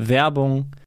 Werbung.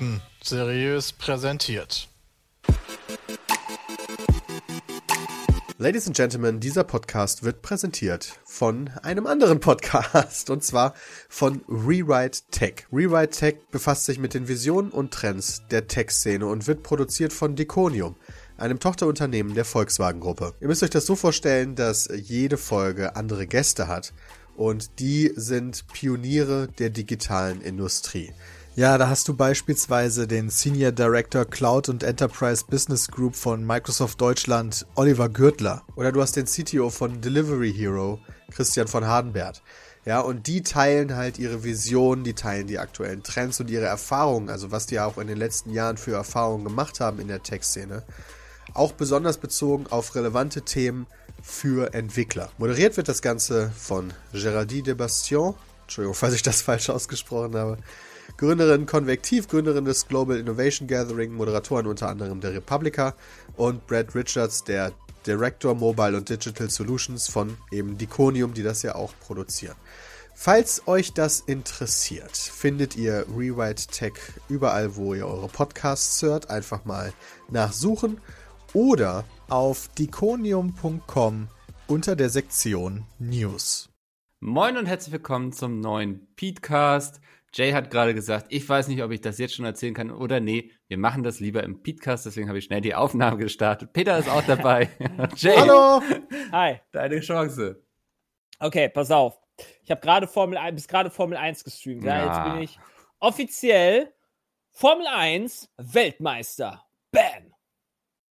Fakten seriös präsentiert. Ladies and Gentlemen, dieser Podcast wird präsentiert von einem anderen Podcast und zwar von Rewrite Tech. Rewrite Tech befasst sich mit den Visionen und Trends der Tech-Szene und wird produziert von Deconium, einem Tochterunternehmen der Volkswagen-Gruppe. Ihr müsst euch das so vorstellen, dass jede Folge andere Gäste hat und die sind Pioniere der digitalen Industrie. Ja, da hast du beispielsweise den Senior Director Cloud und Enterprise Business Group von Microsoft Deutschland, Oliver Gürtler. Oder du hast den CTO von Delivery Hero, Christian von Hardenberg. Ja, und die teilen halt ihre Vision, die teilen die aktuellen Trends und ihre Erfahrungen, also was die auch in den letzten Jahren für Erfahrungen gemacht haben in der Tech-Szene. Auch besonders bezogen auf relevante Themen für Entwickler. Moderiert wird das Ganze von Géraldine de Bastion. Entschuldigung, falls ich das falsch ausgesprochen habe. Gründerin Konvektiv, Gründerin des Global Innovation Gathering, Moderatoren unter anderem der Republica und Brad Richards, der Director Mobile und Digital Solutions von eben Diconium, die das ja auch produzieren. Falls euch das interessiert, findet ihr Rewrite Tech überall, wo ihr eure Podcasts hört. Einfach mal nachsuchen oder auf diconium.com unter der Sektion News. Moin und herzlich willkommen zum neuen Petecast. Jay hat gerade gesagt, ich weiß nicht, ob ich das jetzt schon erzählen kann oder nee, wir machen das lieber im Petecast, deswegen habe ich schnell die Aufnahme gestartet. Peter ist auch dabei. Jay, Hallo! Hi. Deine Chance. Okay, pass auf. Ich habe gerade Formel 1, bis gerade Formel 1 gestreamt. Ja. ja. Jetzt bin ich offiziell Formel 1 Weltmeister. Bam!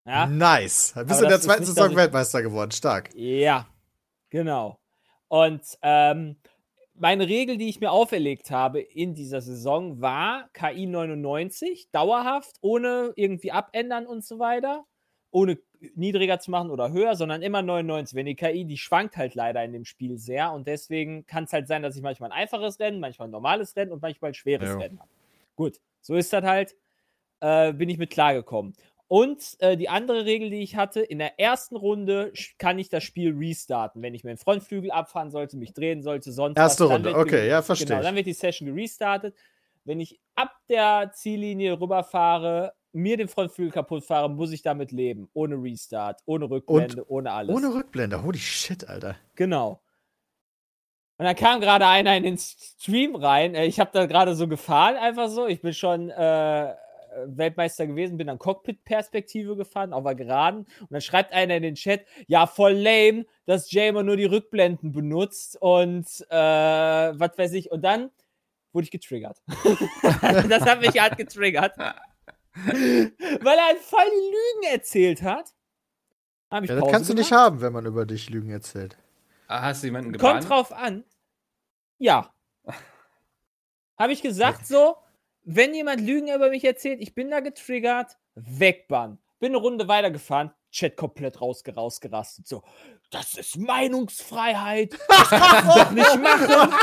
Ja? Nice. Bist du in der zweiten Saison Weltmeister geworden. Stark. Ja, genau. Und ähm, meine Regel, die ich mir auferlegt habe in dieser Saison, war KI 99, dauerhaft, ohne irgendwie abändern und so weiter, ohne niedriger zu machen oder höher, sondern immer 99. Wenn die KI, die schwankt halt leider in dem Spiel sehr und deswegen kann es halt sein, dass ich manchmal ein einfaches Rennen, manchmal ein normales Rennen und manchmal ein schweres ja. Rennen habe. Gut, so ist das halt. Äh, bin ich mit klargekommen. Und äh, die andere Regel, die ich hatte, in der ersten Runde kann ich das Spiel restarten. Wenn ich mir den Frontflügel abfahren sollte, mich drehen sollte, sonst Erste was, Runde, okay, ja, verstehe. Genau, dann wird die Session gerestartet. Wenn ich ab der Ziellinie rüberfahre, mir den Frontflügel kaputt fahre, muss ich damit leben. Ohne Restart, ohne Rückblende, Und ohne alles. Ohne Rückblende, holy shit, Alter. Genau. Und dann kam gerade einer in den Stream rein. Äh, ich habe da gerade so gefahren, einfach so. Ich bin schon äh, Weltmeister gewesen, bin dann Cockpit-Perspektive gefahren, auf der Geraden. Und dann schreibt einer in den Chat, ja, voll lame, dass Jay immer nur die Rückblenden benutzt und äh, was weiß ich. Und dann wurde ich getriggert. das hat mich halt getriggert. Weil er voll Lügen erzählt hat. ja, das Pause kannst du nicht haben, wenn man über dich Lügen erzählt. Ah, hast du jemanden gebannt? Kommt drauf an. Ja. Habe ich gesagt so, wenn jemand Lügen über mich erzählt, ich bin da getriggert, wegbannen. Bin eine Runde weitergefahren, Chat komplett rausge rausgerastet. So, das ist Meinungsfreiheit. Das kannst du doch nicht machen.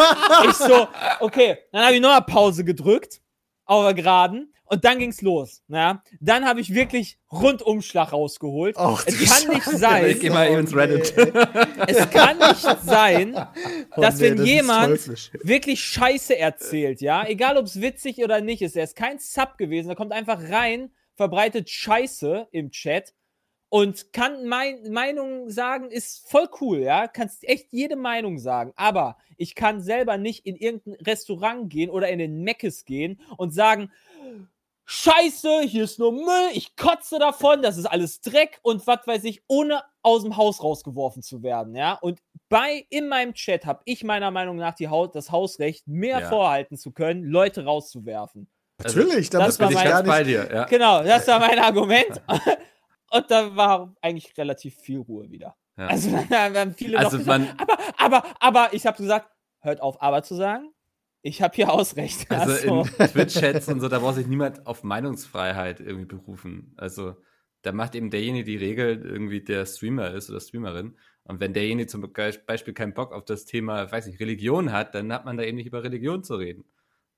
Ich so, okay, dann habe ich noch eine Pause gedrückt, auf der Geraden. Und dann ging's los. Ja? Dann habe ich wirklich Rundumschlag rausgeholt. Och, es kann nicht Scheiße. sein, Ich geh mal eben ins Reddit. es kann nicht sein, Oh dass nee, wenn das jemand wirklich Scheiße erzählt, ja, egal ob es witzig oder nicht ist, er ist kein Sub gewesen, er kommt einfach rein, verbreitet Scheiße im Chat und kann mein, Meinung sagen, ist voll cool, ja, kannst echt jede Meinung sagen, aber ich kann selber nicht in irgendein Restaurant gehen oder in den Meckes gehen und sagen, Scheiße, hier ist nur Müll, ich kotze davon, das ist alles Dreck und was weiß ich, ohne aus dem Haus rausgeworfen zu werden, ja. Und bei in meinem Chat habe ich meiner Meinung nach die Haut, das Hausrecht, mehr Ja. vorhalten zu können, Leute rauszuwerfen. Natürlich, da das muss war man Bin ich ganz nicht. bei dir, ja. Genau, das war mein Argument. Und da war eigentlich relativ viel Ruhe wieder. Ja. Also da haben viele Also noch gesagt, man- aber, aber, aber, ich habe gesagt, hört auf, aber zu sagen. Ich habe hier Ausrecht. Also so. in Twitch-Chats und so, da braucht sich niemand auf Meinungsfreiheit irgendwie berufen. Also da macht eben derjenige die Regel, irgendwie der Streamer ist oder Streamerin. Und wenn derjenige zum Be- Beispiel keinen Bock auf das Thema, weiß ich, Religion hat, dann hat man da eben nicht über Religion zu reden.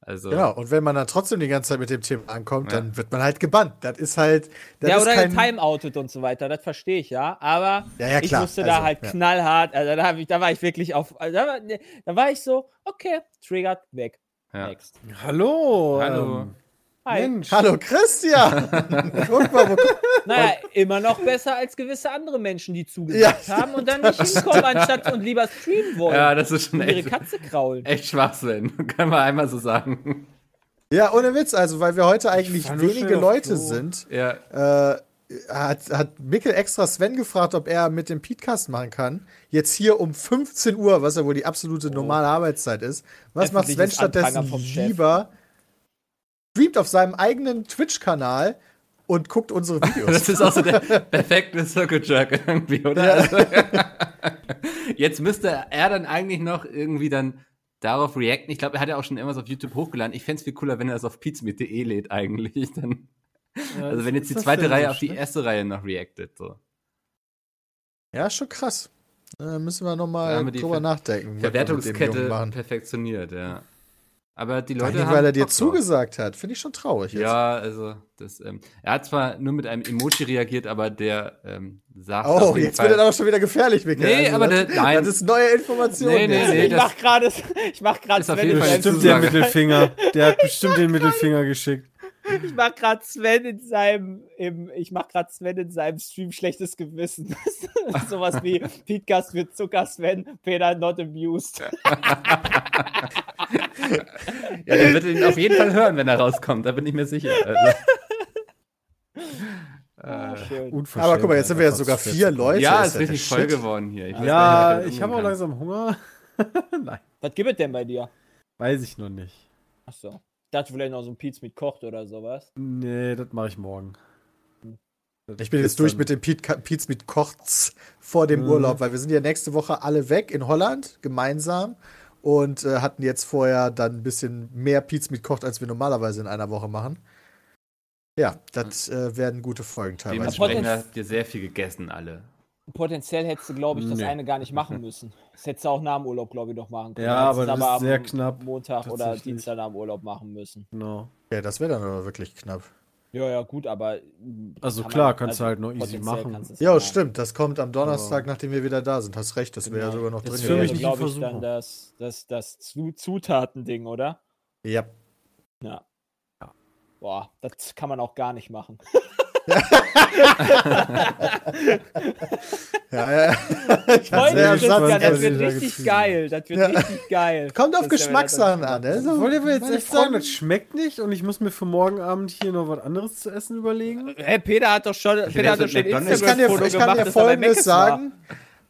Also Genau, und wenn man dann trotzdem die ganze Zeit mit dem Thema ankommt, Ja. dann wird man halt gebannt. Das ist halt. Das ja, ist oder kein, timeoutet und so weiter, das verstehe ich ja. Aber Ja, ja, ich musste da Also, halt ja. knallhart, also da, ich, da war ich wirklich auf, also da, war, da war ich so, okay, triggert, weg. ja. Next. Hallo. Hallo. Ähm, Hi. Mensch. Hallo Christian! Guck mal, wo, Naja, immer noch besser als gewisse andere Menschen, die zugesagt Ja. haben und dann nicht hinkommen, anstatt und lieber streamen wollen. ja, das ist schon und ihre echt, Katze kraulen. echt Schwachsinn. Kann man einmal so sagen. ja, ohne Witz, also weil wir heute eigentlich wenige Leute sind, Ja, äh, hat, hat Mikkel extra Sven gefragt, ob er mit dem Podcast machen kann. Jetzt hier um 15 Uhr, was ja wohl die absolute normale Arbeitszeit ist. Was macht Sven stattdessen vom Chef. lieber? Streamt auf seinem eigenen Twitch-Kanal und guckt unsere Videos. das ist auch so der perfekte Circle Jerk irgendwie, oder? Ja. Also, jetzt müsste er dann eigentlich noch irgendwie dann darauf reacten. Ich glaube, er hat ja auch schon irgendwas auf YouTube hochgeladen. Ich fände es viel cooler, wenn er das auf pizmeet.de lädt eigentlich. Dann, also wenn jetzt die zweite Reihe auf die schlecht? erste Reihe noch reactet. So. Ja, schon krass. Da müssen wir nochmal drüber Ver- nachdenken. Verwertungskette machen. perfektioniert, ja. Aber die Leute haben weil er dir Bock drauf. zugesagt hat. Finde ich schon traurig. Jetzt. Ja, also das, ähm, er hat zwar nur mit einem Emoji reagiert, aber der ähm, sagt Oh, auf jeden jetzt Fall, wird er auch schon wieder gefährlich, Mikkel. Nee, aber das, der- nein. das ist neue Information. Nee, nee, nee. ich das- mach gerade, ich mach gerade Bestimmt den. Mittelfinger. Der hat bestimmt den Mittelfinger geschickt. Ich mach gerade Sven in seinem, im, ich mach gerade Sven in seinem Stream schlechtes Gewissen. Sowas wie Podcast mit Zucker Sven, Peter not amused. Ja, der wird ihn auf jeden Fall hören, wenn er rauskommt, da bin ich mir sicher. Also, Ah. Unverschämt. Aber guck mal, jetzt sind wir ja sogar vier. Leute. ja, ist ja richtig voll Shit. geworden hier. Ich weiß Ja, ich habe auch langsam Hunger. Nein, Was gibt es denn bei dir? weiß ich noch nicht. Achso. Ich dachte vielleicht noch so ein Pizza mit kocht oder sowas. Nee, das mache ich morgen. Das Ich bin jetzt durch dann- mit dem Pietz mit Kochts vor dem Mhm. Urlaub, weil wir sind ja nächste Woche alle weg in Holland, gemeinsam. Und äh, hatten jetzt vorher dann ein bisschen mehr Pietz mit Kocht, als wir normalerweise in einer Woche machen. Ja, das äh, werden gute Folgen teilweise. Dementsprechend habt ihr sehr viel gegessen, alle. Potenziell hättest du, glaube ich, das Nee. eine gar nicht machen müssen. Das hättest du auch nach dem Urlaub, glaube ich, noch machen können. Ja, Hättest aber das ist am sehr knapp, Montag oder. Dienstag nach dem Urlaub machen müssen. Genau. Ja, das wäre dann aber wirklich knapp. Ja, ja, gut, aber. mm, Also kann klar, man- kannst du halt noch easy machen. Ja, machen. stimmt. Das kommt am Donnerstag, nachdem wir wieder da sind. Hast recht, das wäre ja Genau. sogar noch Das drin. ist für mich glaube ich, dann das, das, das Zu- Zutatending, oder? Ja. Ja. Boah, das kann man auch gar nicht machen. Ja, ja. Ich das wird richtig geil. Das wird Ja. richtig geil. Kommt auf Geschmackssachen an. Ne? So, Wollt ihr mir jetzt echt sagen, das schmeckt nicht und ich muss mir für morgen Abend hier noch was anderes zu essen überlegen? Hä, Peter hat doch schon, Peter hat doch schon McDonald's- Ich kann dir, ich Folgendes sagen.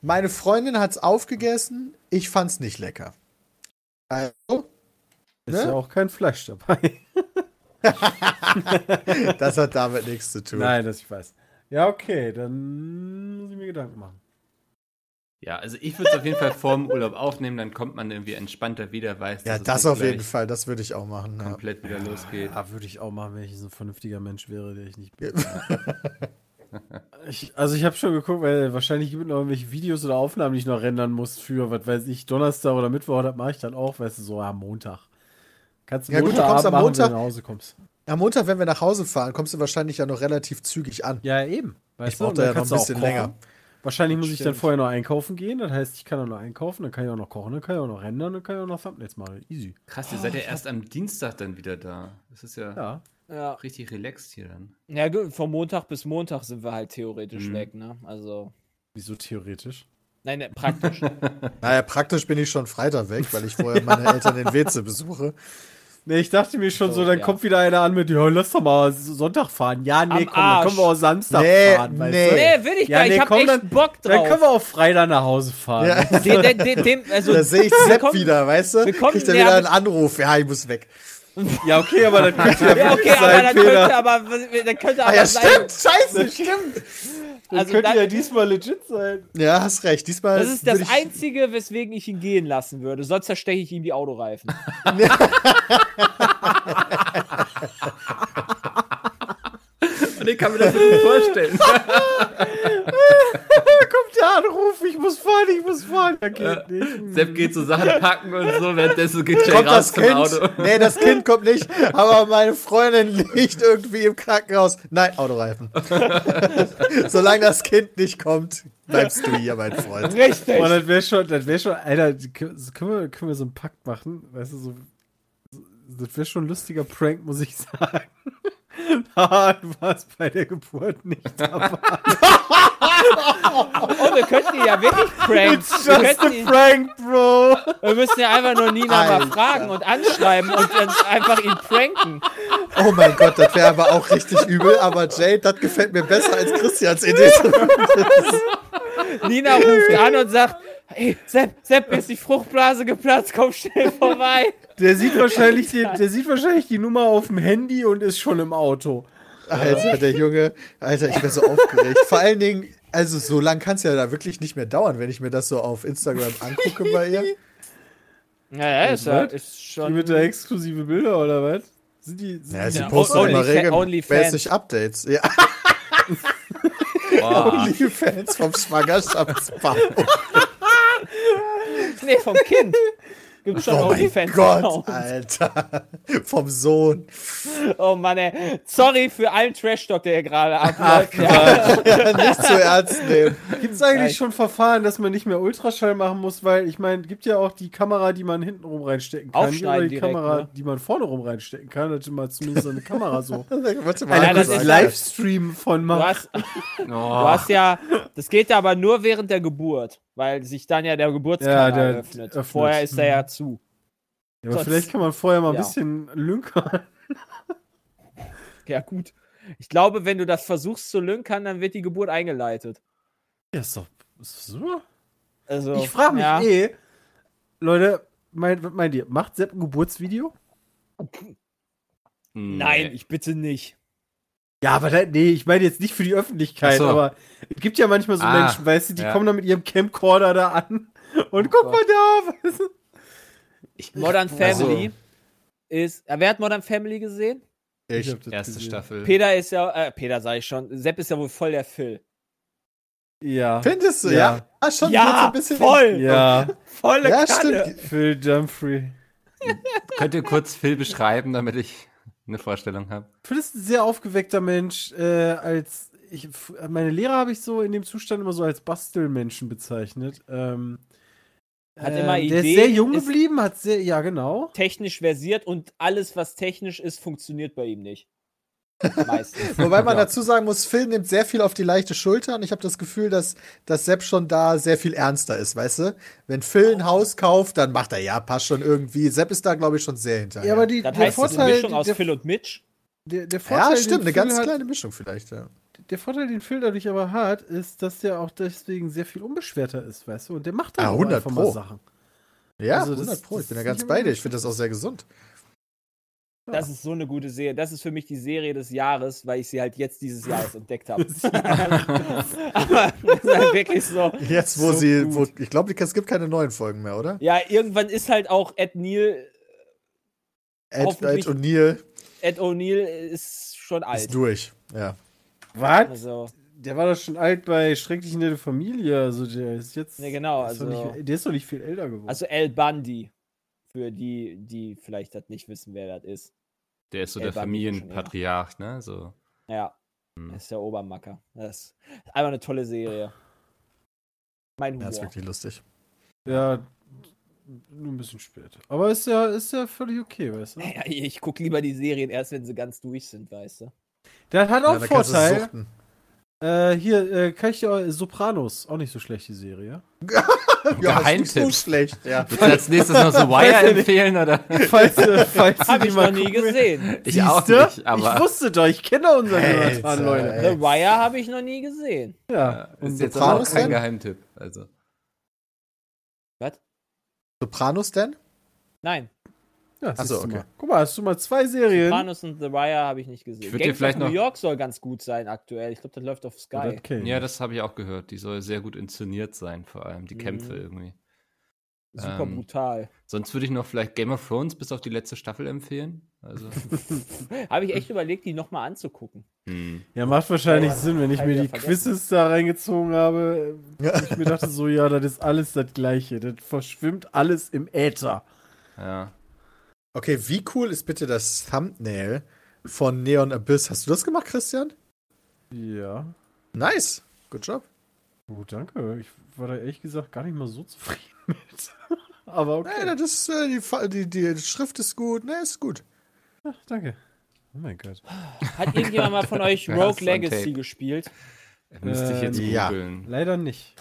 Meine Freundin hat es aufgegessen. Ich fand's nicht lecker. Also, Ist Ne? ja auch kein Fleisch dabei. das hat damit nichts zu tun. Nein, das ich weiß. Ja, okay, dann muss ich mir Gedanken machen. Ja, also ich würde es auf jeden Fall vor dem Urlaub aufnehmen, dann kommt man irgendwie entspannter wieder, weiß, Ja, das auf jeden Fall. Das würde ich auch machen. Ja. komplett wieder losgeht. Ja, würde ich auch machen, wenn ich so ein vernünftiger Mensch wäre, der ich nicht bin. ich, also ich habe schon geguckt, weil wahrscheinlich gibt es noch irgendwelche Videos oder Aufnahmen, die ich noch rendern muss für, was weiß ich, Donnerstag oder Mittwoch, das mache ich dann auch, weißt du, so am Montag. Kannst du Ja, gut, du kommst am machen, Montag- wenn du nach Hause kommst. Am Montag, wenn wir nach Hause fahren, kommst du wahrscheinlich ja noch relativ zügig an. Ja, eben. Weißt Ich du, brauch und da dann ja noch ein bisschen länger. Wahrscheinlich muss ich dann vorher noch einkaufen gehen. Das heißt, ich kann auch noch einkaufen, dann kann ich auch noch kochen, dann kann ich auch noch rendern, dann kann ich auch noch Thumbnails machen. Easy. Krass, ihr seid ja erst am Dienstag dann wieder da. Das ist ja, Ja. Ja. richtig relaxed hier dann. Ja, gut, von Montag bis Montag sind wir halt theoretisch Mhm. weg, ne? Also. Wieso theoretisch? Nein, ne, praktisch. Naja, praktisch bin ich schon Freitag weg, weil ich vorher meine Eltern in Weze besuche. Nee, ich dachte mir schon so, So, dann ja. kommt wieder einer an mit, ja, lass doch mal Sonntag fahren. Ja, nee, Am komm, dann Arsch. können wir auch Samstag Nee, fahren. weißt nee. du? nee, will ich Ja, gar nicht. nee, ich hab komm, echt dann- Bock drauf. Dann können wir auch Freitag nach Hause fahren. Ja. Den, den, den, also, Da sehe ich Sepp kommen- wieder, weißt du? Kriegt er wieder einen Anruf. Ja, ich muss weg. Ja, okay, aber dann könnte ja, okay, aber sein, dann könnte aber, dann könnte aber Ah ja, sein. stimmt. Scheiße, stimmt. Das also könnte dann- ja diesmal legit sein. Ja, hast recht. Diesmal Das ist das Einzige, weswegen ich ihn gehen lassen würde. Sonst zersteche ich ihm die Autoreifen. Und ich kann mir das gut vorstellen. Kommt der Anruf, ich muss fahren, ich muss fahren. Ja, geht nicht. Sepp geht so Sachen packen und so, währenddessen geht Jay Kommt raus das Kind? Auto. Nee, das Kind kommt nicht. Aber meine Freundin liegt irgendwie im Krankenhaus. Nein, Autoreifen. Solange das Kind nicht kommt, bleibst du hier, mein Freund. Richtig. Boah, das wäre schon, das wäre schon, Alter, können wir, können wir so einen Pakt machen? Weißt du, so das wäre schon ein lustiger Prank, muss ich sagen. Haha, du warst bei der Geburt nicht dabei. Oh, wir könnten ihn ja wirklich pranken. It's Wir, just a ihn, prank, bro. wir müssen ja einfach nur Nina mal Alter. fragen und anschreiben und dann einfach ihn pranken. Oh mein Gott, das wäre aber auch richtig übel. Aber Jade, das gefällt mir besser als Christians Idee. Nina ruft an und sagt, hey, Sepp, Sepp, ist die Fruchtblase geplatzt, komm schnell vorbei. Der sieht wahrscheinlich, die, der sieht wahrscheinlich die Nummer auf dem Handy und ist schon im Auto. Alter, der Junge. Alter, ich bin so aufgeregt. Vor allen Dingen, also so lang kann es ja da wirklich nicht mehr dauern, wenn ich mir das so auf Instagram angucke bei ihr. Ja, ja, ist, Was? ist Die schon. mit der exklusive Bilder oder was? Sind die. Sind Ja, sie Ja, postet Only- immer Only- regelmäßig Updates. Ja, Onlyfans vom Schwangerschaftsbau. Nee, vom Kind. Gibt schon Oh mein OnlyFans. Gott, Alter. Vom Sohn. Oh Mann, ey. Sorry für allen Trash-Talk, der hier gerade abläuft. ja. Ja, nicht zu ernst nehmen. Gibt es eigentlich schon Verfahren, dass man nicht mehr Ultraschall machen muss? Weil ich meine, gibt ja auch die Kamera, die man hinten rum reinstecken kann. Aufschneiden oder die direkt, Kamera, ne? die man vorne rum reinstecken kann. Dass man zumindest so eine Kamera so. Warte mal. Alter, das ist- Livestream von Du machen. hast, Oh, du hast ja, das geht ja aber nur während der Geburt, weil sich dann ja der Geburtskanal Ja, der öffnet. öffnet. Vorher ist er Mhm. ja zu. Ja, aber sonst- vielleicht kann man vorher mal ein ja. bisschen lünkern. Ja, gut. Ich glaube, wenn du das versuchst zu lünkern, dann wird die Geburt eingeleitet. Ja, ist doch, super. Also, Ich frage mich ja. eh, Leute, mein, was meint ihr? Macht Sepp ein Geburtsvideo? Nein, ich bitte nicht. Ja, aber da, nee, ich meine jetzt nicht für die Öffentlichkeit, so. aber es gibt ja manchmal so Ah, Menschen, weißt du, die ja. kommen dann mit ihrem Camcorder da an und guck mal da, weißt du? Modern Also- Family ist. Ja, wer hat Modern Family gesehen? Ich. hab das Erste gesehen. Staffel. Peter ist ja, äh, Peter sag ich schon. Sepp ist ja wohl voll der Phil. Ja. Findest du, Ja. ja? Ah, schon Ja, ein bisschen voll. Ja, Volle Ja, Kanne. stimmt. Phil Dumfrey. Könnt ihr kurz Phil beschreiben, damit ich eine Vorstellung habe? Phil ist ein sehr aufgeweckter Mensch, äh, als ich, meine Lehrer habe ich so in dem Zustand immer so als Bastelmenschen bezeichnet. Ähm, Hat ähm, immer Der ist Ideen, sehr jung ist- geblieben, hat sehr, ja genau. Technisch versiert und alles, was technisch ist, funktioniert bei ihm nicht. Meistens. Wobei man Ja. dazu sagen muss, Phil nimmt sehr viel auf die leichte Schulter und ich habe das Gefühl, dass, dass Sepp schon da sehr viel ernster ist, weißt du? Wenn Phil ein Haus kauft, dann macht er, ja, passt schon irgendwie. Sepp ist da, glaube ich, schon sehr hinterher. Ja, aber die, Das der heißt, es ist eine Vorteil, Mischung aus der, Phil und Mitch. der, der Vorteil, ja den stimmt, eine Phil ganz hat, kleine Mischung vielleicht, ja. Der Vorteil, den Phil dadurch aber hat, ist, dass der auch deswegen sehr viel unbeschwerter ist, weißt du? Und der macht dann Ah, auch 100 einfach Pro. mal Sachen. Ja, Also das- 100 Pro, ich das bin da ist ganz bei dir. Ich finde das auch sehr gesund. Das ist so eine gute Serie. Das ist für mich die Serie des Jahres, weil ich sie halt jetzt dieses Jahr erst entdeckt habe. Aber das ist halt wirklich so. Jetzt, wo So sie, wo, ich glaube, es gibt keine neuen Folgen mehr, oder? Ja, irgendwann ist halt auch Ed Neal, Ed, Ed und Neil Ed O'Neill ist schon alt. ist durch. Ja. Was? Also, Der war doch schon alt bei Schrecklich nette Familie. Also der ist jetzt. Ne, genau, also- nicht, der ist doch nicht viel älter geworden. also El Bundy. Für die, die vielleicht das nicht wissen, wer das ist. Der ist so Der Familienpatriarch, ne? So. Ja, Hm. das ist der Obermacker. Das ist einfach eine tolle Serie. Mein Ja, Humor. ist wirklich lustig. Ja, nur ein bisschen spät. Aber ist ja, ist ja völlig okay, weißt du? Ja, ich gucke lieber die Serien erst, wenn sie ganz durch sind, weißt du. Der hat auch Ja, Vorteil. Äh, hier, äh, kann ich dir Sopranos, auch nicht so schlecht, die Serie. Ja, ist nicht so Geheimtipp. schlecht, ja. Willst du als nächstes noch so Wire empfehlen, oder? Falls, äh, falls Hab ich mal noch nie gesehen. Ich auch Siehste? nicht, aber Ich wusste doch, ich kenne unseren Alter, Jonathan, Leute. ey. The Wire habe ich noch nie gesehen. Ja, ist jetzt aber auch kein denn? Geheimtipp. Also. Was? Sopranos denn? Nein. Ja Ach so, siehst du okay. mal. Guck mal, hast du mal zwei Serien? Sopranos und The Wire habe ich nicht gesehen. Ich vielleicht of New York soll ganz gut sein aktuell. Ich glaube, das läuft auf Sky. Ja, ich. Ja, das habe ich auch gehört. Die soll sehr gut inszeniert sein, vor allem die Mhm. Kämpfe irgendwie. Super ähm, brutal. Sonst würde ich noch vielleicht Game of Thrones bis auf die letzte Staffel empfehlen. Also, Habe ich echt überlegt, die nochmal anzugucken. hm. Ja, macht wahrscheinlich Ja, Sinn, wenn ich mir die ja vergessen. Quizzes da reingezogen habe. wo Ich mir dachte so, ja, das ist alles das Gleiche. Das verschwimmt alles im Äther. ja. Okay, wie cool ist bitte das Thumbnail von Neon Abyss? Hast du das gemacht, Christian? Ja. Nice. Good job. Gut, danke. Ich war da ehrlich gesagt gar nicht mal so zufrieden mit. Aber okay. Nee, das ist, äh, die, die, die Schrift ist gut. Ne, ist gut. Ach, danke. Oh mein Gott. Hat irgendjemand mal von euch Ja, Rogue Legacy gespielt? Müsste ich jetzt Ähm, ja. googeln. Leider nicht.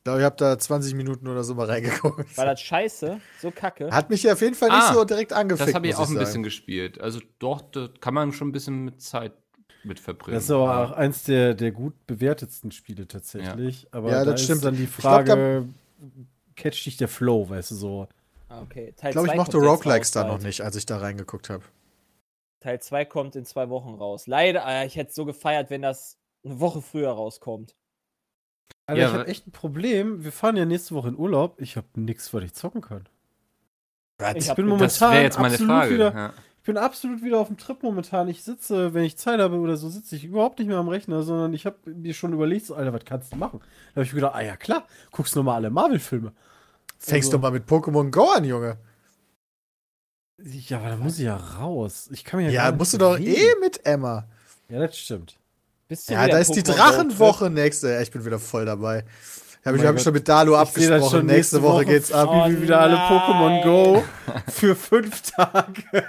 Ich glaube, ich habe da 20 Minuten oder so mal reingeguckt. War das scheiße? So kacke? Hat mich auf jeden Fall nicht Ah, so direkt angefickt. Das habe ich muss auch ein sagen. bisschen gespielt. Also doch, da kann man schon ein bisschen mit Zeit mit verbringen. Das ist aber auch eins der, der gut bewertetsten Spiele tatsächlich. Aber Ja, da das ist stimmt. dann die Ich glaub, Frage, catcht dich der Flow, weißt du so. Ah, okay. Teil Ich glaube, ich zwei mochte Roguelikes da noch nicht, als ich da reingeguckt habe. Teil 2 kommt in zwei Wochen raus. Leider, äh, ich hätte es so gefeiert, wenn das eine Woche früher rauskommt. Aber Ja, ich habe echt ein Problem. Wir fahren ja nächste Woche in Urlaub. Ich habe nichts, was ich zocken kann. Ich hab bin momentan das jetzt meine absolut Frage. Wieder, Ja. Ich bin absolut wieder auf dem Trip momentan. Ich sitze, wenn ich Zeit habe oder so, sitze ich überhaupt nicht mehr am Rechner, sondern ich habe mir schon überlegt, so, Alter, was kannst du machen? Da habe ich mir gedacht, ah ja klar, guckst du mal alle Marvel-Filme. Fängst Also- doch mal mit Pokémon Go an, Junge. Ja, aber da muss ich ja raus. Ich kann mir ja, Ja, gar nicht musst du doch bewegen. eh mit Emma. Ja, das stimmt. Bist du Ja, da ist die Pokémon Drachenwoche nächste. Ja, ich bin wieder voll dabei. Habe ich, mein hab ich Gott. schon mit Dalu das abgesprochen. schon nächste Woche geht's ab. Oh wieder alle. Pokémon Go für fünf Tage.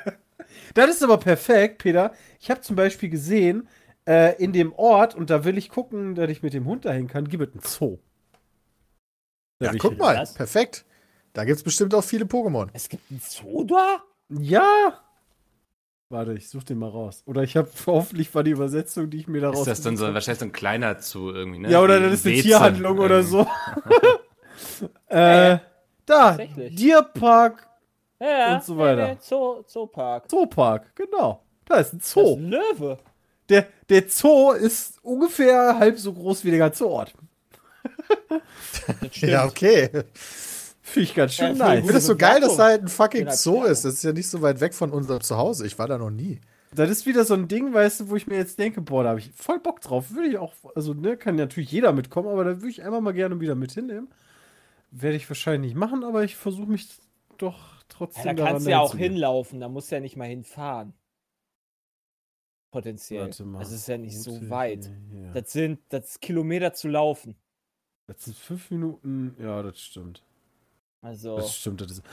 Das ist aber perfekt, Peter. Ich habe zum Beispiel gesehen, äh, in dem Ort, und da will ich gucken, dass ich mit dem Hund dahin kann, gibt es einen Zoo. Da Ja, guck mal. Was? Perfekt. Da gibt's bestimmt auch viele Pokémon. Es gibt einen Zoo da? Ja! Warte, ich such den mal raus. Oder ich habe hoffentlich war die Übersetzung, die ich mir daraus Ist das dann so gesucht wahrscheinlich so ein kleiner Zoo irgendwie, ne? hab. Ja, oder das ist eine Tierhandlung oder irgendwie. so. äh, da. Tierpark, Ja. Und so weiter. Nee, nee, Zoo, Zoopark. Zoopark, genau. Da ist ein Das Zoo. ist ein Löwe. Der, der Zoo ist ungefähr halb so groß wie der ganze Ort. Das. Ja, okay. Finde ich ganz schön Ja, nice. Ich finde das so geil, dass da halt ein fucking Zoo ist. Das ist ja nicht so weit weg von unserem Zuhause. Ich war da noch nie. Das ist wieder so ein Ding, weißt du, wo ich mir jetzt denke, boah, da habe ich voll Bock drauf. Würde ich auch, also, ne, kann natürlich jeder mitkommen, aber da würde ich einfach mal gerne wieder mit hinnehmen. Werde ich wahrscheinlich nicht machen, aber ich versuche mich doch trotzdem Ja, da kannst du ja auch hinlaufen, da musst du ja nicht mal hinfahren. Potenziell. Warte mal. Das ist ja nicht so weit. Ja. Das sind das ist Kilometer zu laufen. Das sind fünf Minuten, ja, das stimmt. Also, Das stimmt. Das ist,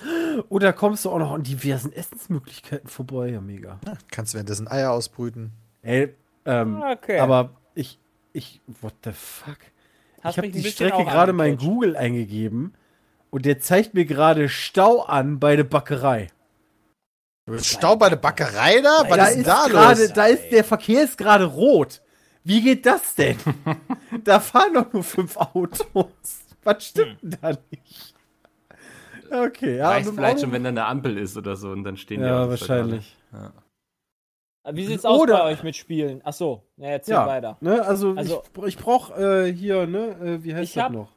oh, da kommst du auch noch an diversen Essensmöglichkeiten vorbei. Ja, mega. Kannst währenddessen Eier ausbrüten. Ey, ähm, okay. aber ich, ich, what the fuck? Hast ich habe die Strecke gerade mal in angecatcht. Google eingegeben und der zeigt mir gerade Stau an bei der Bäckerei. Stau bei der Backerei da? Was da ist denn da gerade, los? da ist der Verkehr ist gerade rot. Wie geht das denn? da fahren doch nur fünf Autos. Was stimmt denn da nicht? Okay, ja. Reicht vielleicht Auto- schon, wenn da eine Ampel ist oder so und dann stehen die Ja, Autos da wahrscheinlich. gerade. Wie sieht's aus Oder- bei euch mit Spielen? Ach so, ja, erzähl Ja, weiter. ne, also, Also- ich, ich brauche äh, hier, ne, äh, wie heißt Ich das hab- noch?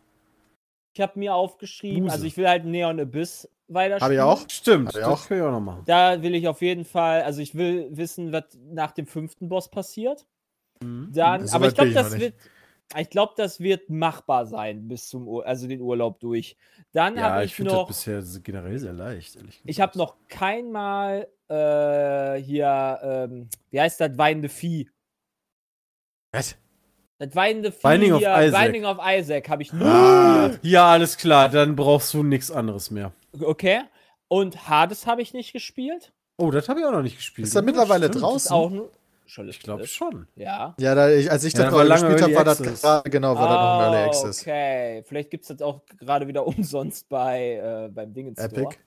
Ich habe mir aufgeschrieben, Buse. also ich will halt Neon Abyss weiter Hab ich auch. Stimmt, Hab ich das auch. kann ich auch noch machen. Da will ich auf jeden Fall, also ich will wissen, was nach dem fünften Boss passiert. Dann, So aber ich glaube, das nicht. wird, Ich glaube, das wird machbar sein bis zum Ur also den Urlaub durch. Dann Ja, habe ich ich, finde das noch, bisher generell sehr leicht, ehrlich ich habe gesagt. noch kein Mal äh, hier, ähm, wie heißt das, weinende Vieh. Was? Das weinende Vieh Binding of hier, Isaac. Binding of Isaac habe ich nur Ah. Ja, alles klar, dann brauchst du nichts anderes mehr. Okay. Und Hades habe ich nicht gespielt. Oh, das habe ich auch noch nicht gespielt. Ist er mittlerweile Stimmt. draußen? Ist auch. Schon Ich glaube schon. Ja. Ja, da ich, als ich Ja, das lange gespielt habe, Early war das gerade, genau, war das noch ein Early Access. Okay. Vielleicht gibt es das auch gerade wieder umsonst bei äh, beim Dingens Store. Epic.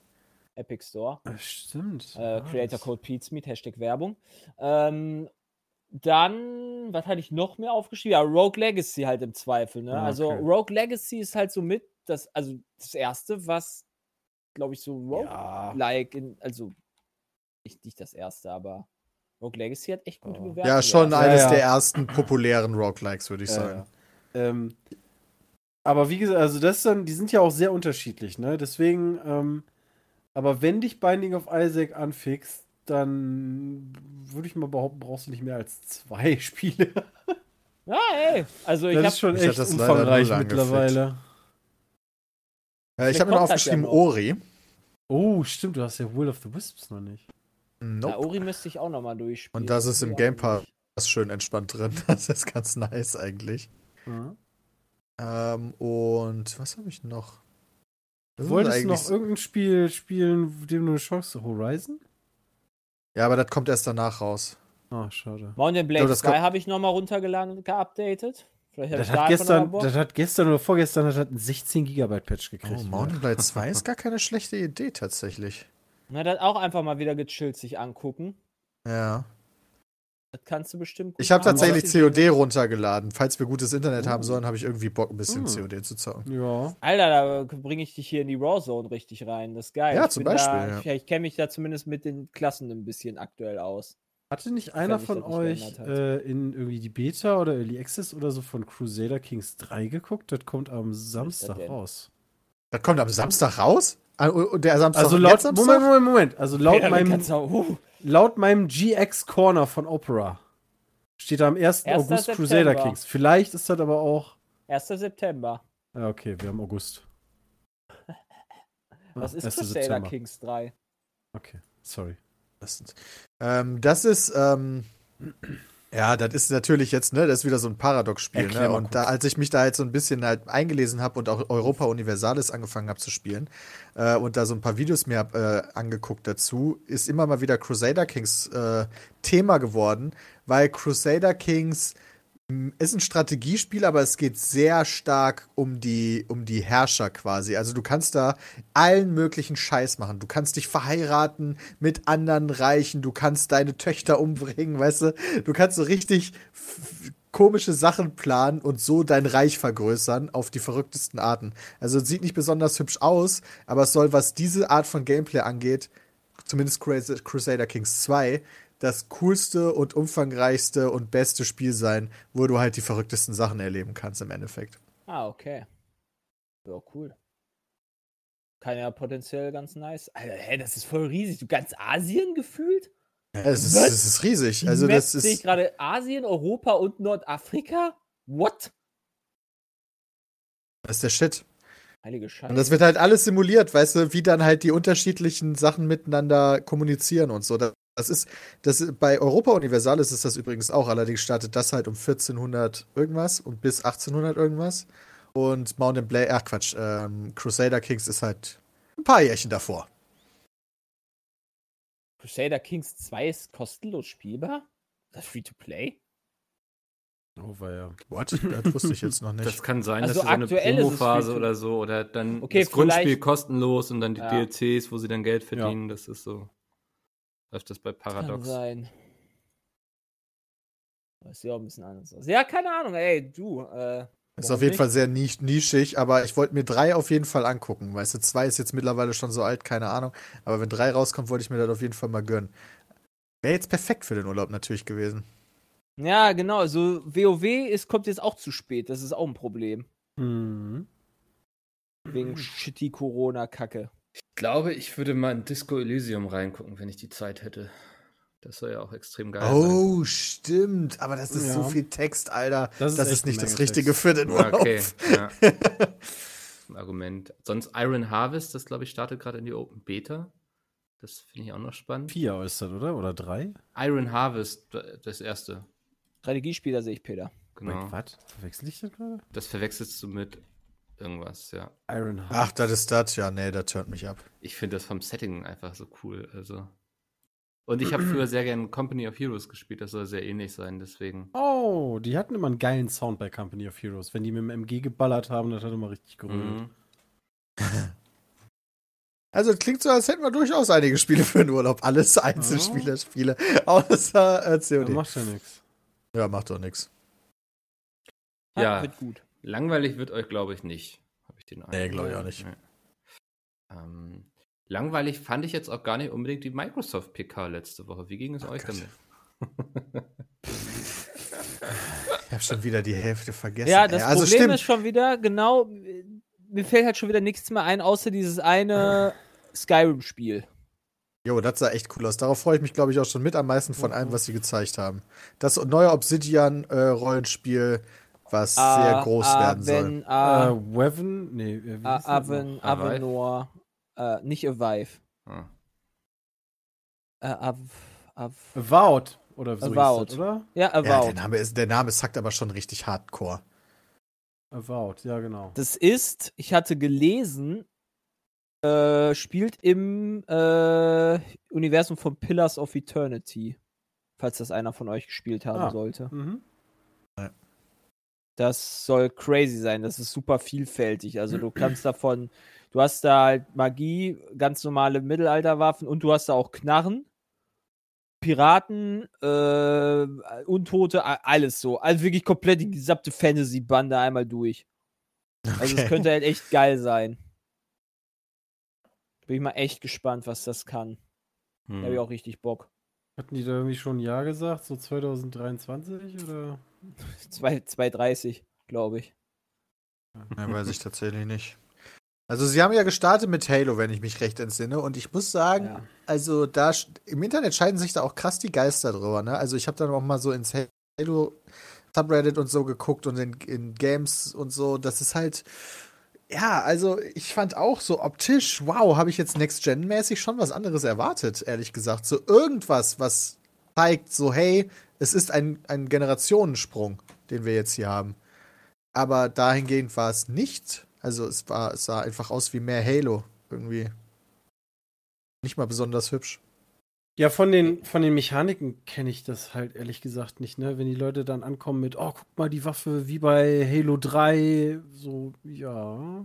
Epic Store. Stimmt. Äh, Creator Code Pizmeet, Hashtag Werbung. Ähm, dann, was hatte ich noch mehr aufgeschrieben? Ja, Rogue Legacy halt im Zweifel. Ne? Ah, Also okay. Rogue Legacy ist halt so mit das, also das erste, was, glaube ich, so Rogue-like, in, also nicht, nicht das erste, aber Rogue Legacy hat echt gute Oh. Bewertungen. Ja, schon gehabt. eines ja. der ersten populären Roguelikes, würde ich Ja, sagen. ja. Ähm, aber wie gesagt, also das dann, die sind ja auch sehr unterschiedlich, ne? Deswegen, ähm, aber wenn dich Binding of Isaac anfixt, dann würde ich mal behaupten, brauchst du nicht mehr als zwei Spiele. Ja, ey. Also ich das habe ist schon echt umfangreich mittlerweile. Ja, ich habe mir noch ja aufgeschrieben noch. Ori. Oh, stimmt, du hast ja Will of the Wisps noch nicht. Ja, Nope. Ori müsste ich auch nochmal durchspielen. Und das ist im Game Pass schön entspannt drin. Das ist ganz nice eigentlich. Ja. Ähm, und was habe ich noch? Das Wolltest du noch irgendein Spiel spielen, dem du eine Chance hast? Horizon? Ja, aber das kommt erst danach raus. Ah, schade. Mountain Oh, Blade das 2 kommt- habe ich nochmal runtergeladen, geupdatet. Vielleicht habe Das ich da hat, einfach noch mal gestern, das hat gestern oder vorgestern das hat ein 16 Gigabyte Patch gekriegt. Oh, Mountain Blade 2 ist gar keine schlechte Idee tatsächlich. Na, das auch einfach mal wieder gechillt sich angucken. Ja. Das kannst du bestimmt. Ich habe tatsächlich COD runtergeladen. Falls wir gutes Internet haben Oh. sollen, habe ich irgendwie Bock, ein bisschen Hm. COD zu zocken. Ja. Alter, da bringe ich dich hier in die Raw Zone richtig rein. Das ist geil. Ja, Ich zum Beispiel, Da, ja. Ich, ich kenne mich da zumindest mit den Klassen ein bisschen aktuell aus. Hatte nicht einer von nicht euch äh, in irgendwie die Beta oder Early Access oder so von Crusader Kings 3 geguckt? Das kommt am Samstag raus. Das kommt am Samstag raus? Ah, Und der Samstag Also laut, Samstag? Moment, Moment, Moment. Also laut Peter, meinem, uh, laut meinem GX Corner von Opera steht da am 1. 1. August September. Crusader Kings. Vielleicht ist das aber auch. 1. September. Ja, okay, wir haben August. Was ist 1. Crusader September. Kings 3? Okay, sorry. Das, sind- ähm, das ist, ähm, ja, das ist natürlich jetzt, ne, das ist wieder so ein Paradox-Spiel, ne? Und da, als ich mich da jetzt so ein bisschen halt eingelesen habe und auch Europa Universalis angefangen habe zu spielen äh, und da so ein paar Videos mir hab, äh, angeguckt dazu, ist immer mal wieder Crusader Kings äh, Thema geworden, weil Crusader Kings ist ein Strategiespiel, aber es geht sehr stark um die, um die Herrscher quasi. Also du kannst da allen möglichen Scheiß machen. Du kannst dich verheiraten mit anderen Reichen, du kannst deine Töchter umbringen, weißt du? Du kannst so richtig komische Sachen planen und so dein Reich vergrößern auf die verrücktesten Arten. Also es sieht nicht besonders hübsch aus, aber es soll, was diese Art von Gameplay angeht, zumindest Crus- Crusader Kings 2, das coolste und umfangreichste und beste Spiel sein, wo du halt die verrücktesten Sachen erleben kannst im Endeffekt. Ah, okay. Ja, cool. Kann ja potenziell ganz nice. Alter, hä, das ist voll riesig. Du ganz Asien gefühlt? Es ist, es ist riesig. Also Map das sehe ich ist gerade Asien, Europa und Nordafrika? What? das ist der Shit. Heilige Scheiße. Und das wird halt alles simuliert, weißt du, wie dann halt die unterschiedlichen Sachen miteinander kommunizieren und so. Das das ist, das ist- bei Europa Universalis ist das übrigens auch, allerdings startet das halt um 1400 irgendwas und bis 1800 irgendwas. Und Mountain Blade, ach Quatsch, ähm, Crusader Kings ist halt ein paar Jährchen davor. Crusader Kings 2 ist kostenlos spielbar? Das Free-to-Play? Oh, war ja. What? Das wusste ich jetzt noch nicht. Das kann sein, Also dass so eine es Promophase free to- oder so oder dann Okay, das Grundspiel kostenlos und dann die Ja. DLCs, wo sie dann Geld verdienen. Das ist so. Läuft das bei Kann Paradox. sein. Das sieht auch ein bisschen anders aus. Ja, keine Ahnung, ey, du. Äh, Ist auf jeden nicht? Fall sehr nisch- nischig, aber ich wollte mir drei auf jeden Fall angucken. Weißt du, zwei ist jetzt mittlerweile schon so alt, keine Ahnung. Aber wenn drei rauskommt, wollte ich mir das auf jeden Fall mal gönnen. Wäre jetzt perfekt für den Urlaub natürlich gewesen. Ja, genau. Also WoW ist, kommt jetzt auch zu spät. Das ist auch ein Problem. Mhm. Wegen shitty Corona-Kacke. Ich glaube, ich würde mal in Disco Elysium reingucken, wenn ich die Zeit hätte. Das soll ja auch extrem geil sein. Oh, stimmt. Aber das ist Ja. so viel Text, Alter. Das Das ist ist, nicht das Richtige Text. für den Urlaub. okay. Ja. Ein Argument. Sonst Iron Harvest, das glaube ich startet gerade in die Open Beta. Das finde ich auch noch spannend. Vier ist das, oder? Oder drei? Iron Harvest, das erste. Strategiespieler sehe ich, Peter. Genau. Wait, was? Verwechsel ich das gerade? Das verwechselst du mit irgendwas, ja. Iron Heart. Ach, das ist das. Ja, nee, das hört mich ab. Ich finde das vom Setting einfach so cool. Also. Und ich habe früher sehr gerne Company of Heroes gespielt, das soll sehr ähnlich sein, deswegen. Oh, die hatten immer einen geilen Sound bei Company of Heroes. Wenn die mit dem MG geballert haben, das hat immer richtig gerührt. Mhm. Also, es klingt so, als hätten wir durchaus einige Spiele für den Urlaub. Alles Einzelspieler-Spiele. Außer äh, Ja, COD. macht ja nichts. Ja, macht doch nichts. Ja. Wird gut. Langweilig wird euch, glaube ich, nicht. Habe ich den Eindruck. glaub ich auch nicht. Nee. Ähm, langweilig fand ich jetzt auch gar nicht unbedingt die Microsoft PK letzte Woche. Wie ging es euch Gott. damit? Ich habe schon wieder die Hälfte vergessen. Ja, das also Problem stimmt. ist schon wieder, genau, mir fällt halt schon wieder nichts mehr ein, außer dieses eine Skyrim-Spiel. Jo, das sah echt cool aus. Darauf freue ich mich, glaube ich, auch schon mit am meisten von allem, was sie gezeigt haben. Das neue Obsidian-Rollenspiel, was sehr groß werden soll. Aven, Äh, A- Weven? Nee, äh, wie A- hieß das Aven? Avenor, äh, nicht Avive. Ah. Äh, Av, Av, Avowed. Oder so Avowed. das, oder? ja, Ja, der Avowed. Name, ist, der Name sagt aber schon richtig hardcore. Avowed, ja, genau. Das ist, ich hatte gelesen, äh, spielt im äh, Universum von Pillars of Eternity. Falls das einer von euch gespielt haben Ah. sollte. Mhm. Das soll crazy sein. Das ist super vielfältig. Also du kannst davon, du hast da halt Magie, ganz normale Mittelalterwaffen und du hast da auch Knarren, Piraten, äh, Untote, alles so. Also wirklich komplett die gesamte Fantasy-Bande einmal durch. Also es Okay. könnte halt echt geil sein. Bin ich mal echt gespannt, was das kann. Da Hm. habe ich auch richtig Bock. Hatten die da irgendwie schon Ja gesagt? So 2023 oder? 230, glaube ich. Ja, weiß ich tatsächlich nicht. Also sie haben ja gestartet mit Halo, wenn ich mich recht entsinne. Und ich muss sagen, Ja. also da im Internet scheiden sich da auch krass die Geister drüber. Ne? Also ich habe dann auch mal so ins Halo Subreddit und so geguckt und in, in Games und so. Das ist halt, ja, also ich fand auch so optisch, wow, habe ich jetzt Next-Gen-mäßig schon was anderes erwartet, ehrlich gesagt. So irgendwas, was zeigt, so hey, es ist ein, ein Generationensprung, den wir jetzt hier haben. Aber dahingehend war es nicht. Also es war, es sah einfach aus wie mehr Halo irgendwie. Nicht mal besonders hübsch. Ja, von den, von den Mechaniken kenne ich das halt ehrlich gesagt nicht, ne? Wenn die Leute dann ankommen mit, oh, guck mal, die Waffe wie bei Halo 3, so, ja.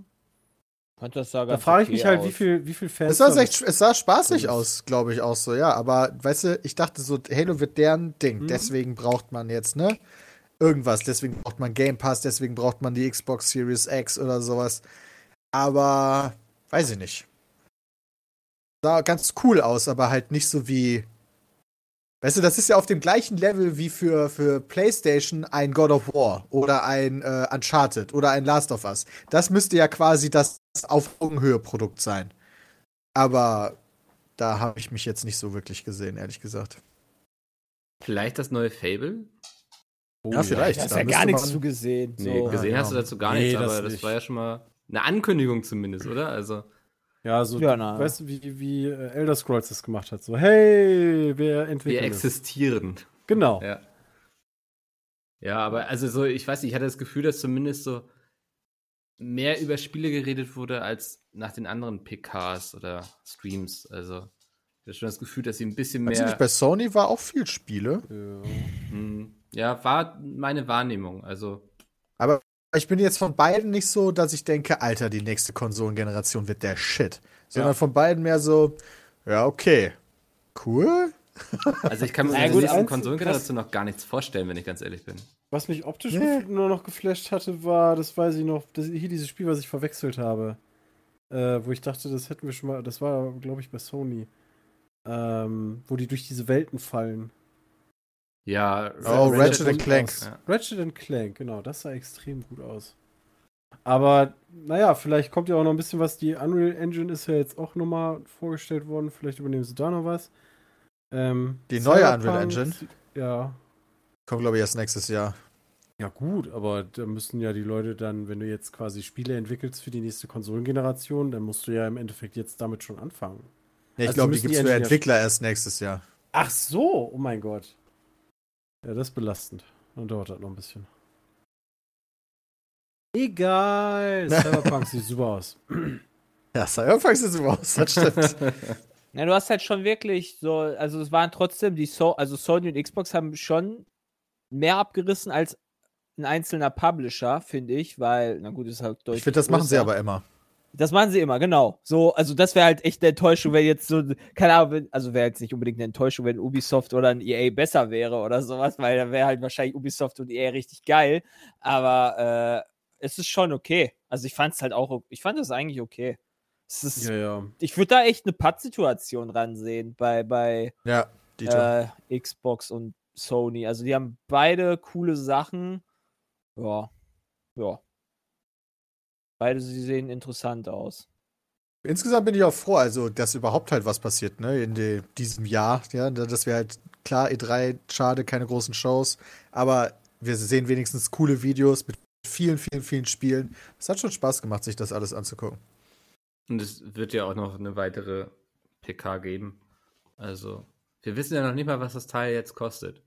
Fand das sah Da frage ich okay mich halt, aus. wie viel, wie viel Fans. Es sah, echt, es sah spaßig das- aus, glaube ich auch so, ja. Aber weißt du, ich dachte so, Halo wird deren Ding. Mhm. Deswegen braucht man jetzt, ne? Irgendwas. Deswegen braucht man Game Pass, deswegen braucht man die Xbox Series X oder sowas. Aber weiß ich nicht. Sah ganz cool aus, aber halt nicht so wie. Weißt du, das ist ja auf dem gleichen Level wie für, für PlayStation ein God of War oder ein äh, Uncharted oder ein Last of Us. Das müsste ja quasi das auf Augenhöhe Produkt sein. Aber da habe ich mich jetzt nicht so wirklich gesehen, ehrlich gesagt. Vielleicht das neue Fable? Oh, ja, vielleicht. Da hast Da ja müsste gar nichts man- zu gesehen. Nee, so. gesehen Ja, hast du genau. dazu gar Nee, nichts, das aber das nicht. war ja schon mal eine Ankündigung zumindest, oder? Also, Ja, so, Ja, na. weißt du, wie, wie, wie äh, Elder Scrolls das gemacht hat. So, hey, wir wir entwickeln es. existieren. Genau. Ja. Ja, aber also so, ich weiß nicht, ich hatte das Gefühl, dass zumindest so mehr über Spiele geredet wurde als nach den anderen PKs oder Streams. Also, ich hatte schon das Gefühl, dass sie ein bisschen mehr. nicht, bei Sony war auch viel Spiele. Ja. Hm, ja, war meine Wahrnehmung. Also, Aber ich bin jetzt von beiden nicht so, dass ich denke, Alter, die nächste Konsolengeneration wird der Shit. Sondern Ja. von beiden mehr so, ja, okay. Cool. also ich kann mir Na in der nächsten Konsolengeneration noch gar nichts vorstellen, wenn ich ganz ehrlich bin. Was mich optisch Nee. nur noch geflasht hatte, war, das weiß ich noch, das, hier dieses Spiel, was ich verwechselt habe. Äh, wo ich dachte, das hätten wir schon mal, das war, glaube ich, bei Sony. Ähm, wo die durch diese Welten fallen. Ja, Oh, Ratchet and and Clank. Ja. Ratchet and Clank, genau, das sah extrem gut aus. Aber, naja, vielleicht kommt ja auch noch ein bisschen was. Die Unreal Engine ist ja jetzt auch nochmal vorgestellt worden. Vielleicht übernehmen sie da noch was. Ähm, Die neue Cyberpunk, Unreal Engine? Ja. Kommt, glaube ich, erst nächstes Jahr. Ja, gut, aber da müssen ja die Leute dann, wenn du jetzt quasi Spiele entwickelst für die nächste Konsolengeneration, dann musst du ja im Endeffekt jetzt damit schon anfangen. Ja, ich Also glaube, die gibt es für Entwickler erst nächstes Jahr. Ach so, oh mein Gott. Ja, das ist belastend. Dann dauert das noch ein bisschen. Egal. Cyberpunk sieht super aus. Ja, Cyberpunk sieht super aus, das stimmt. Ja, du hast halt schon wirklich so, also es waren trotzdem die so also Sony und Xbox haben schon mehr abgerissen als ein einzelner Publisher, finde ich, weil, na gut, ist halt deutlich ich finde, das machen sie größer. aber immer. Das machen sie immer, genau. So, also das wäre halt echt eine Enttäuschung, wenn jetzt so, keine Ahnung, also wäre jetzt nicht unbedingt eine Enttäuschung, wenn Ubisoft oder ein EA besser wäre oder sowas, weil dann wäre halt wahrscheinlich Ubisoft und EA richtig geil. Aber äh, es ist schon okay. Also ich fand es halt auch, ich fand es eigentlich okay. Es ist, Ja, ja. Ich würde da echt eine Pattsituation ransehen bei, bei Ja, äh, Xbox und Sony. Also die haben beide coole Sachen. Ja, ja. Beide sie sehen interessant aus. Insgesamt bin ich auch froh, also, dass überhaupt halt was passiert, ne, in de, diesem Jahr, ja, dass wir halt, klar, E3, schade, keine großen Shows, aber wir sehen wenigstens coole Videos mit vielen, vielen, vielen Spielen. Es hat schon Spaß gemacht, sich das alles anzugucken. Und es wird ja auch noch eine weitere PK geben. Also, wir wissen ja noch nicht mal, was das Teil jetzt kostet.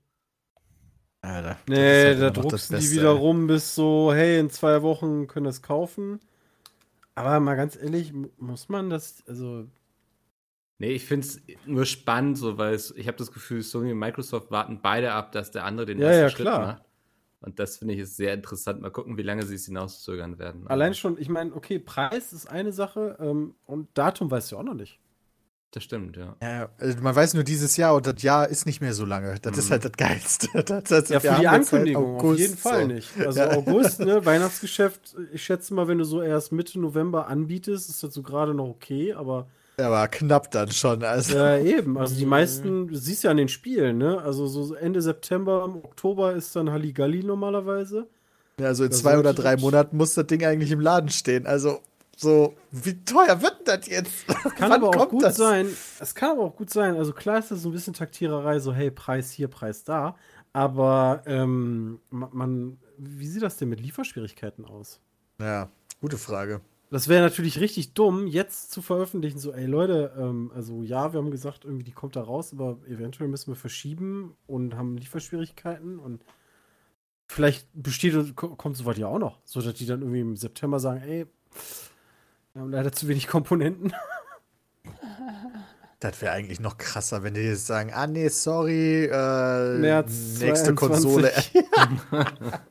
Alter, Nee, halt da druckst die wieder rum bis so, hey, in zwei Wochen können das kaufen. Aber mal ganz ehrlich, mu- muss man das, also, Nee, ich finde es nur spannend, so, weil es, ich habe das Gefühl, Sony und Microsoft warten beide ab, dass der andere den Ja, ersten ja, Schritt klar. macht. Und das finde ich ist sehr interessant. Mal gucken, wie lange sie es hinauszögern werden. allein schon, ich meine, okay, Preis ist eine Sache ähm, und Datum weißt du auch noch nicht. Das stimmt, ja. Ja, also man weiß nur dieses Jahr und das Jahr ist nicht mehr so lange. Das ist Mhm. halt das Geilste. Das, das, Ja, für die halt Ankündigung auf August, jeden Fall so. nicht. Also Ja. August, ne, Weihnachtsgeschäft, ich schätze mal, wenn du so erst Mitte November anbietest, ist das so gerade noch okay, aber Ja, aber knapp dann schon. Also. ja, eben, also die meisten, du siehst ja an den Spielen, ne, also so Ende September, im Oktober ist dann Halligalli normalerweise. Ja, also in Das zwei oder drei Monaten muss das Ding eigentlich im Laden stehen. Also, so, wie teuer wird das jetzt? Kann Wann aber auch gut das? sein, es kann aber auch gut sein, also klar ist das so ein bisschen Taktiererei, so hey, Preis hier, Preis da, aber ähm, ma- man, wie sieht das denn mit Lieferschwierigkeiten aus? Ja, gute Frage. Das wäre natürlich richtig dumm, jetzt zu veröffentlichen, so, ey Leute, ähm, also ja, wir haben gesagt, irgendwie die kommt da raus, aber eventuell müssen wir verschieben und haben Lieferschwierigkeiten und vielleicht besteht und ko- kommt soweit ja auch noch, so dass die dann irgendwie im September sagen, ey, wir haben leider zu wenig Komponenten. Das wäre eigentlich noch krasser, wenn die jetzt sagen, ah nee, sorry, äh, März nächste 22. Konsole.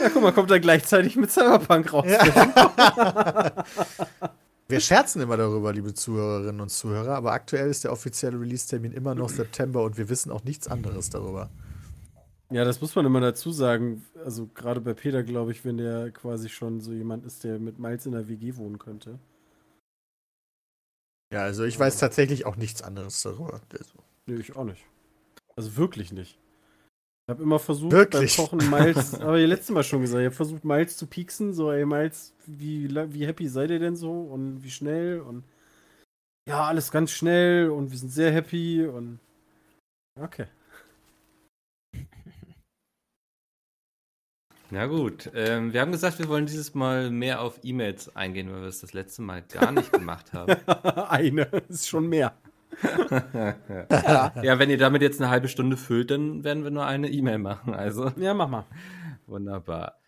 Ja, guck mal, kommt er gleichzeitig mit Cyberpunk raus. Wir scherzen immer darüber, liebe Zuhörerinnen und Zuhörer, aber aktuell ist der offizielle Release-Termin immer noch September und wir wissen auch nichts anderes darüber. Ja, das muss man immer dazu sagen. Also gerade bei Peter, glaube ich, wenn der quasi schon so jemand ist, der mit Miles in der WG wohnen könnte. Ja, also ich weiß tatsächlich auch nichts anderes darüber. Also, Nee, ich auch nicht. Also wirklich nicht. Ich habe immer versucht, Wirklich? beim Kochen Miles, aber ihr letztes Mal schon gesagt, ich habe versucht, Miles zu pieksen, so, ey, Miles, wie, wie happy seid ihr denn so und wie schnell und ja, alles ganz schnell und wir sind sehr happy und okay. Na gut, ähm, wir haben gesagt, wir wollen dieses Mal mehr auf E-Mails eingehen, weil wir es das letzte Mal gar nicht gemacht haben. Eine, ist schon mehr. ja, wenn ihr damit jetzt eine halbe Stunde füllt, dann werden wir nur eine E-Mail machen. Also Ja, mach mal. wunderbar.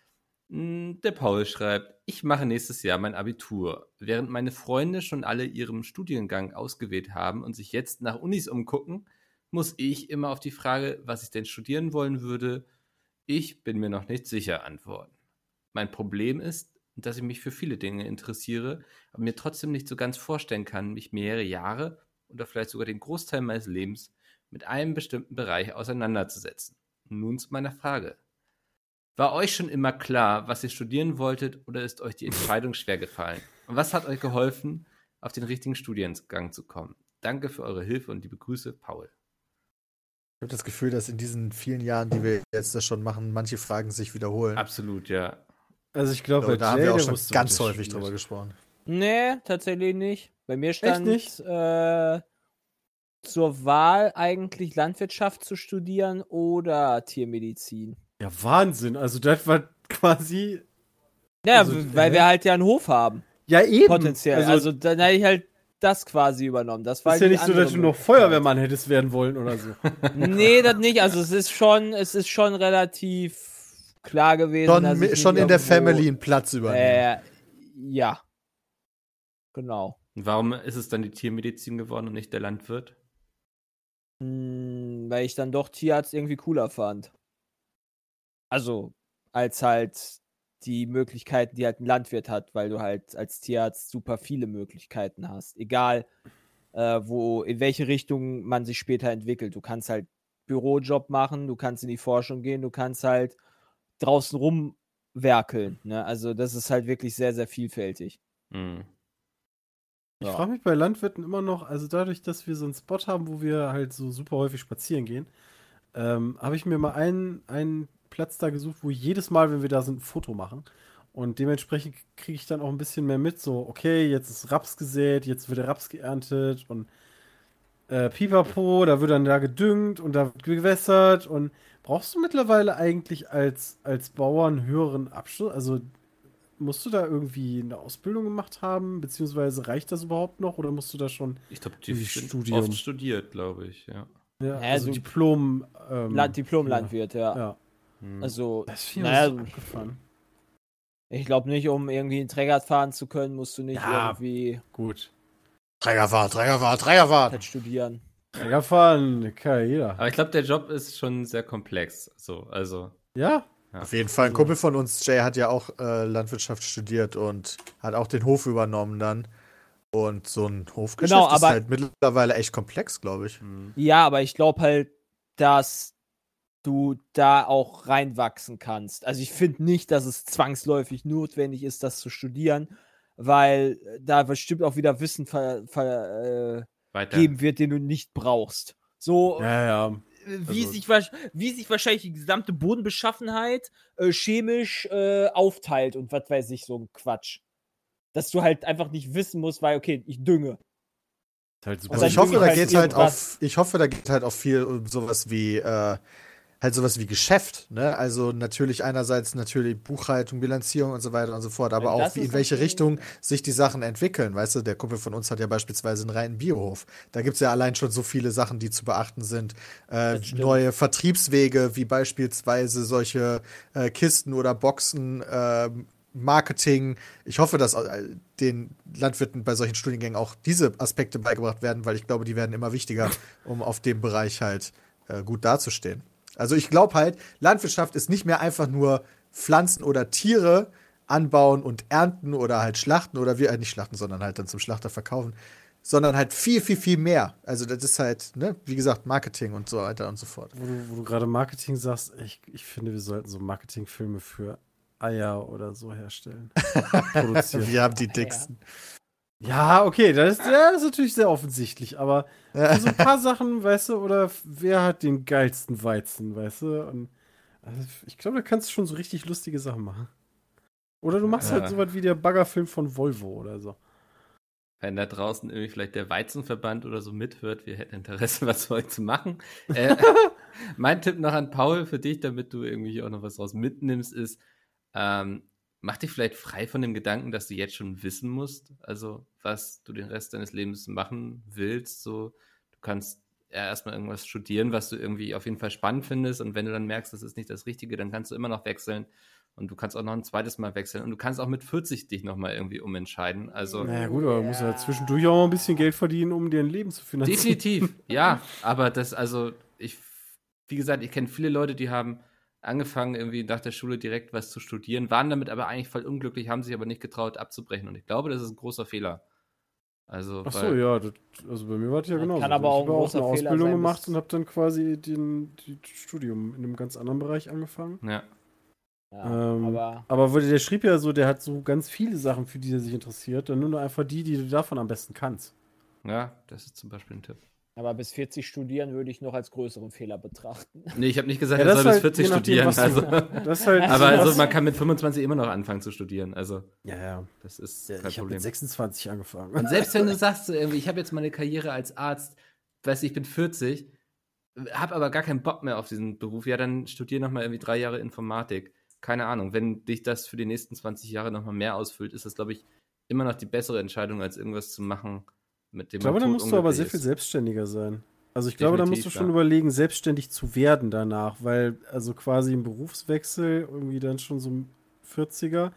Mm, Der Paul schreibt, ich mache nächstes Jahr mein Abitur. Während meine Freunde schon alle ihren Studiengang ausgewählt haben und sich jetzt nach Unis umgucken, muss ich immer auf die Frage, was ich denn studieren wollen würde, ich bin mir noch nicht sicher antworten. Mein Problem ist, dass ich mich für viele Dinge interessiere, aber mir trotzdem nicht so ganz vorstellen kann, mich mehrere Jahre oder vielleicht sogar den Großteil meines Lebens mit einem bestimmten Bereich auseinanderzusetzen. Nun zu meiner Frage. War euch schon immer klar, was ihr studieren wolltet oder ist euch die Entscheidung schwer gefallen? Und was hat euch geholfen, auf den richtigen Studiengang zu kommen? Danke für eure Hilfe und liebe Grüße, Paul. Ich habe das Gefühl, dass in diesen vielen Jahren, die wir jetzt das schon machen, manche Fragen sich wiederholen. Absolut, ja. Also ich glaube, da haben wir auch schon ganz was häufig studiert. drüber gesprochen. Nee, tatsächlich nicht. Bei mir stand nicht? Äh, zur Wahl eigentlich Landwirtschaft zu studieren oder Tiermedizin? Ja, Wahnsinn. Also das war quasi. Ja, Also, weil hä? wir halt ja einen Hof haben, Ja, eben. potenziell. Also, Also, dann hätte ich halt das quasi übernommen. Das war ist ja nicht so, dass du noch. Feuerwehrmann hättest werden wollen oder so. Nee, das nicht. Also es ist schon, es ist schon relativ klar gewesen. Schon, dass mi- ich schon in der Family einen Platz übernehmen. Äh, ja. Genau. Und warum ist es dann die Tiermedizin geworden und nicht der Landwirt? Hm, weil ich dann doch Tierarzt irgendwie cooler fand. Also, als halt die Möglichkeiten, die halt ein Landwirt hat, weil du halt als Tierarzt super viele Möglichkeiten hast. Egal, äh, wo, in welche Richtung man sich später entwickelt. Du kannst halt Bürojob machen, du kannst in die Forschung gehen, du kannst halt draußen rumwerkeln. Ne? Also, das ist halt wirklich sehr, sehr vielfältig. Hm. Ich Ja. frage mich bei Landwirten immer noch, also dadurch, dass wir so einen Spot haben, wo wir halt so super häufig spazieren gehen, ähm, habe ich mir mal einen, einen Platz da gesucht, wo jedes Mal, wenn wir da sind, ein Foto machen. Und dementsprechend kriege ich dann auch ein bisschen mehr mit, so, okay, jetzt ist Raps gesät, jetzt wird der Raps geerntet und äh, Pipapo, da wird dann da gedüngt und da wird gewässert und brauchst du mittlerweile eigentlich als, als Bauer einen höheren Abschluss? Also musst du da irgendwie eine Ausbildung gemacht haben, beziehungsweise reicht das überhaupt noch oder musst du da schon Ich glaube, die Studium. oft studiert, glaube ich, ja. ja, Ja, also so- Diplom ähm, Land Diplom-Landwirt, ja. Ja. Hm. Also, Das ist viel naja, so abgefahren. ich glaube nicht, um irgendwie einen Träger fahren zu können, musst du nicht Ja. irgendwie Gut. Trägerfahrt, Trägerfahrt, Trägerfahrt. halt studieren. Ja, fahren kann ja jeder. Aber ich glaube, der Job ist schon sehr komplex. So, also. Ja, Auf jeden Fall. Ein Kumpel von uns, Jay, hat ja auch äh, Landwirtschaft studiert und hat auch den Hof übernommen dann. Und so ein Hofgeschäft Genau, ist halt mittlerweile echt komplex, glaube ich. Hm. Ja, aber ich glaube halt, dass du da auch reinwachsen kannst. Also ich finde nicht, dass es zwangsläufig notwendig ist, das zu studieren, weil äh, da bestimmt auch wieder Wissen vergeben ver, äh, wird, den du nicht brauchst. So, ja, ja. wie, Also- sich, wahrsch- wie sich wahrscheinlich die gesamte Bodenbeschaffenheit äh, chemisch äh, aufteilt und was weiß ich, so ein Quatsch. Dass du halt einfach nicht wissen musst, weil, okay, ich dünge. Ist halt Also dann ich hoffe, da halt geht's halt auf, ich hoffe, da geht halt auch viel um sowas wie, äh, halt sowas wie Geschäft, ne? Also natürlich einerseits natürlich Buchhaltung, Bilanzierung und so weiter und so fort, aber auch wie, in welche Richtung sich die Sachen entwickeln. Weißt du, der Kumpel von uns hat ja beispielsweise einen reinen Biohof. Da gibt's ja allein schon so viele Sachen, die zu beachten sind. Äh, neue Vertriebswege, wie beispielsweise solche äh, Kisten oder Boxen, ähm, Marketing. Ich hoffe, dass äh, den Landwirten bei solchen Studiengängen auch diese Aspekte beigebracht werden, weil ich glaube, die werden immer wichtiger, um auf dem Bereich halt äh, gut dazustehen. Also ich glaube halt, Landwirtschaft ist nicht mehr einfach nur Pflanzen oder Tiere anbauen und ernten oder halt schlachten oder wir äh, nicht schlachten, sondern halt dann zum Schlachter verkaufen, sondern halt viel, viel, viel mehr. Also das ist halt, ne, wie gesagt, Marketing und so weiter und so fort. Wo du, wo du gerade Marketing sagst, ich, ich finde, wir sollten so Marketingfilme für Eier oder so herstellen. Produzieren. Wir haben die dicksten. Ja, okay, das ist, ja, das ist natürlich sehr offensichtlich, aber so ein paar Sachen, weißt du, oder wer hat den geilsten Weizen, weißt du? Und also ich glaube, da kannst du schon so richtig lustige Sachen machen. Oder du machst Ja. halt sowas wie der Baggerfilm von Volvo oder so. Wenn da draußen irgendwie vielleicht der Weizenverband oder so mithört, wir hätten Interesse, was für euch zu machen. Äh, mein Tipp noch an Paul für dich, damit du irgendwie auch noch was draus mitnimmst, ist, ähm, mach dich vielleicht frei von dem Gedanken, dass du jetzt schon wissen musst, also was du den Rest deines Lebens machen willst. So, du kannst ja erstmal irgendwas studieren, was du irgendwie auf jeden Fall spannend findest. Und wenn du dann merkst, das ist nicht das Richtige, dann kannst du immer noch wechseln. Und du kannst auch noch ein zweites Mal wechseln. Und du kannst auch mit 40 dich nochmal irgendwie umentscheiden. Also. Naja, gut, aber du musst ja zwischendurch auch mal ein bisschen Geld verdienen, um dir ein Leben zu finanzieren. Definitiv, ja. Aber das, also, ich, wie gesagt, ich kenne viele Leute, die haben angefangen, irgendwie nach der Schule direkt was zu studieren, waren damit aber eigentlich voll unglücklich, haben sich aber nicht getraut abzubrechen. Und ich glaube, das ist ein großer Fehler. Also, Ach so, weil- ja, das, also bei mir war das ja Das genau. kann aber auch ein großer eine Fehler Ausbildung sein, gemacht und habe dann quasi den, die Studium in einem ganz anderen Bereich angefangen. ja. Ja, Ähm, aber Aber wurde- der schrieb ja so, der hat so ganz viele Sachen, für die er sich interessiert, dann nur einfach die, die du davon am besten kannst. ja, das ist zum Beispiel ein Tipp. Aber bis 40 studieren würde ich noch als größeren Fehler betrachten. Nee, ich habe nicht gesagt, Ja, er soll ist bis halt 40 je nachdem, studieren. du- Also, Das ist halt aber also, man kann mit 25 immer noch anfangen zu studieren. Also, Ja, ja. das ist ja kein ich habe mit 26 angefangen. Und selbst wenn du sagst, so irgendwie, ich habe jetzt meine Karriere als Arzt weiß ich, ich bin 40, habe aber gar keinen Bock mehr auf diesen Beruf, ja, dann studier nochmal irgendwie drei Jahre Informatik. Keine Ahnung, wenn dich das für die nächsten 20 Jahre nochmal mehr ausfüllt, ist das, glaube ich, immer noch die bessere Entscheidung, als irgendwas zu machen, mit dem Ich glaube, da musst du aber sehr viel selbstständiger sein. Also ich glaube, da musst du schon ja. überlegen, selbstständig zu werden danach, weil also quasi im Berufswechsel, irgendwie dann schon so 40er,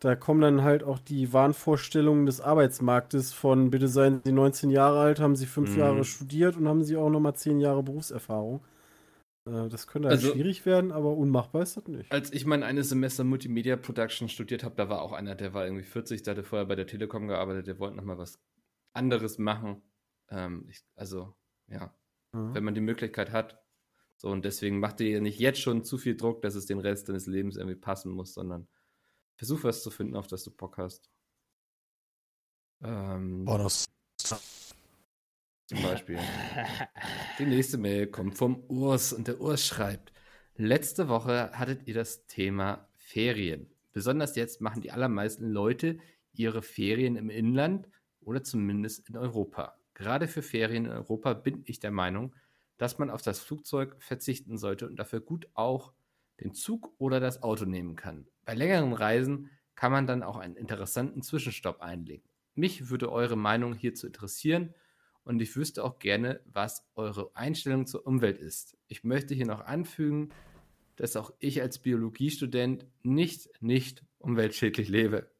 da kommen dann halt auch die Wahnvorstellungen des Arbeitsmarktes von, bitte seien Sie 19 Jahre alt, haben Sie fünf Mhm. Jahre studiert und haben Sie auch nochmal 10 Jahre Berufserfahrung. Äh, Das könnte halt Also- schwierig werden, aber unmachbar ist das nicht. Als ich mein eines Semester Multimedia Production studiert habe, da war auch einer, der war irgendwie 40, der hatte vorher bei der Telekom gearbeitet, der wollte nochmal was anderes machen. Ähm, ich, also, ja, Ja. wenn man die Möglichkeit hat. So, und deswegen macht dir nicht jetzt schon zu viel Druck, dass es den Rest deines Lebens irgendwie passen muss, sondern versuch was zu finden, auf das du Bock hast. Ähm, Bonus. zum Beispiel. Die nächste Mail kommt vom Urs und der Urs schreibt: Letzte Woche hattet ihr das Thema Ferien. Besonders jetzt machen die allermeisten Leute ihre Ferien im Inland oder zumindest in Europa. Gerade für Ferien in Europa bin ich der Meinung, dass man auf das Flugzeug verzichten sollte und dafür gut auch den Zug oder das Auto nehmen kann. Bei längeren Reisen kann man dann auch einen interessanten Zwischenstopp einlegen. Mich würde eure Meinung hierzu interessieren und ich wüsste auch gerne, was eure Einstellung zur Umwelt ist. Ich möchte hier noch anfügen, dass auch ich als Biologiestudent nicht, nicht umweltschädlich lebe.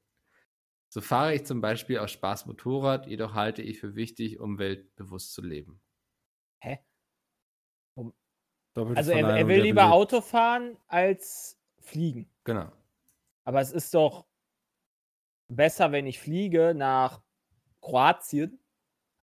So fahre ich zum Beispiel aus Spaß Motorrad, jedoch halte ich für wichtig, umweltbewusst zu leben. Doppelte Also er, er will lieber Beleg- Auto fahren als fliegen. Genau. Aber es ist doch besser, wenn ich fliege nach Kroatien,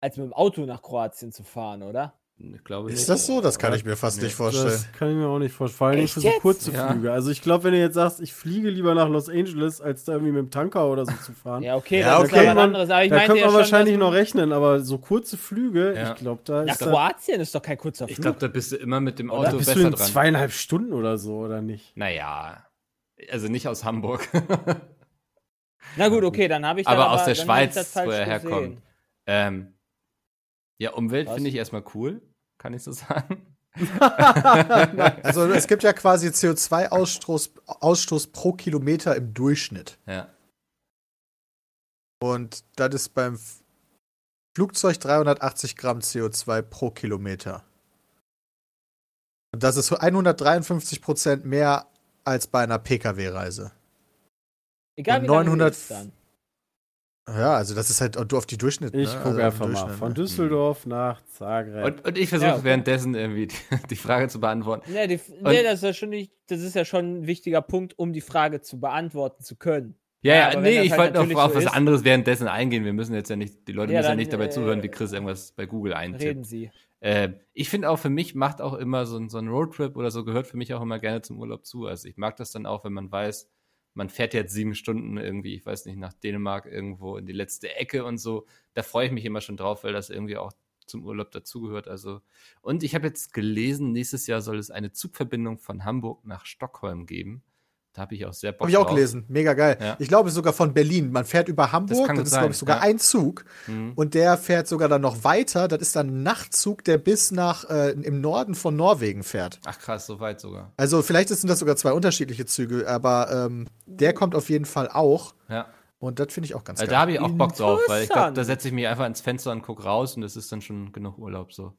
als mit dem Auto nach Kroatien zu fahren, oder? Ich glaube Ist nicht. das so? Das kann ich mir fast Nee. nicht vorstellen. Das kann ich mir auch nicht vorstellen. Vor allem Echt für so jetzt? kurze Ja. Flüge. Also ich glaube, wenn du jetzt sagst, ich fliege lieber nach Los Angeles, als da irgendwie mit dem Tanker oder so zu fahren. Ja, okay, Ja, das ist okay. aber was anderes. Aber ich da könnte ja man schon, wahrscheinlich noch rechnen, aber so kurze Flüge, Ja. ich glaube, da Nach ist da, Kroatien ist doch kein kurzer Ich Flug. glaube, da bist du immer mit dem Oder? Auto bist du besser in dran. zweieinhalb Stunden oder so, oder nicht? Naja, also nicht aus Hamburg. Na gut, okay, dann habe ich dann aber aus der ich Schweiz, wo er herkommt. Ähm, ja, Umwelt finde ich erstmal cool, kann ich so sagen. Also es gibt ja quasi CO2-Ausstoß Ausstoß pro Kilometer im Durchschnitt. Ja. Und das ist beim Flugzeug 380 Gramm CO2 pro Kilometer. Und das ist 153 Prozent mehr als bei einer Pkw-Reise. Egal wie lange du 900 isst dann. Ja, also das ist halt du auf die Durchschnitt. Ich ne? gucke Also einfach mal. Von ne? Düsseldorf nach Zagreb. Und, und ich versuche Ja, okay. währenddessen irgendwie die, die Frage zu beantworten. Nee, die, nee das, ist ja schon nicht, das ist ja schon ein wichtiger Punkt, um die Frage zu beantworten zu können. Ja, Ja, ja, nee, ich halt wollte noch auf so was ist- anderes währenddessen eingehen. Wir müssen jetzt ja nicht, die Leute Ja, müssen ja dann, nicht dabei äh, zuhören, wie Chris irgendwas bei Google eintippt. Reden Sie. Äh, ich finde auch für mich macht auch immer so ein, so ein Roadtrip oder so gehört für mich auch immer gerne zum Urlaub zu. Also ich mag das dann auch, wenn man weiß, man fährt jetzt sieben Stunden irgendwie, ich weiß nicht, nach Dänemark irgendwo in die letzte Ecke und so. Da freue ich mich immer schon drauf, weil das irgendwie auch zum Urlaub dazugehört. Also und ich habe jetzt gelesen, nächstes Jahr soll es eine Zugverbindung von Hamburg nach Stockholm geben. Da habe ich auch sehr Bock Habe ich auch drauf. gelesen. Mega geil. Ja. Ich glaube sogar von Berlin. Man fährt über Hamburg. kann Das, gut ist, glaube ich, sogar ja. ein Zug. Mhm. Und der fährt sogar dann noch weiter. Das ist dann ein Nachtzug, der bis nach äh, im Norden von Norwegen fährt. Ach krass, so weit sogar. Also vielleicht sind das sogar zwei unterschiedliche Züge, aber ähm, der kommt auf jeden Fall auch. Ja. Und das finde ich auch ganz Also geil. da habe ich auch Bock drauf, weil ich glaube, da setze ich mich einfach ins Fenster und guck raus und das ist dann schon genug Urlaub so.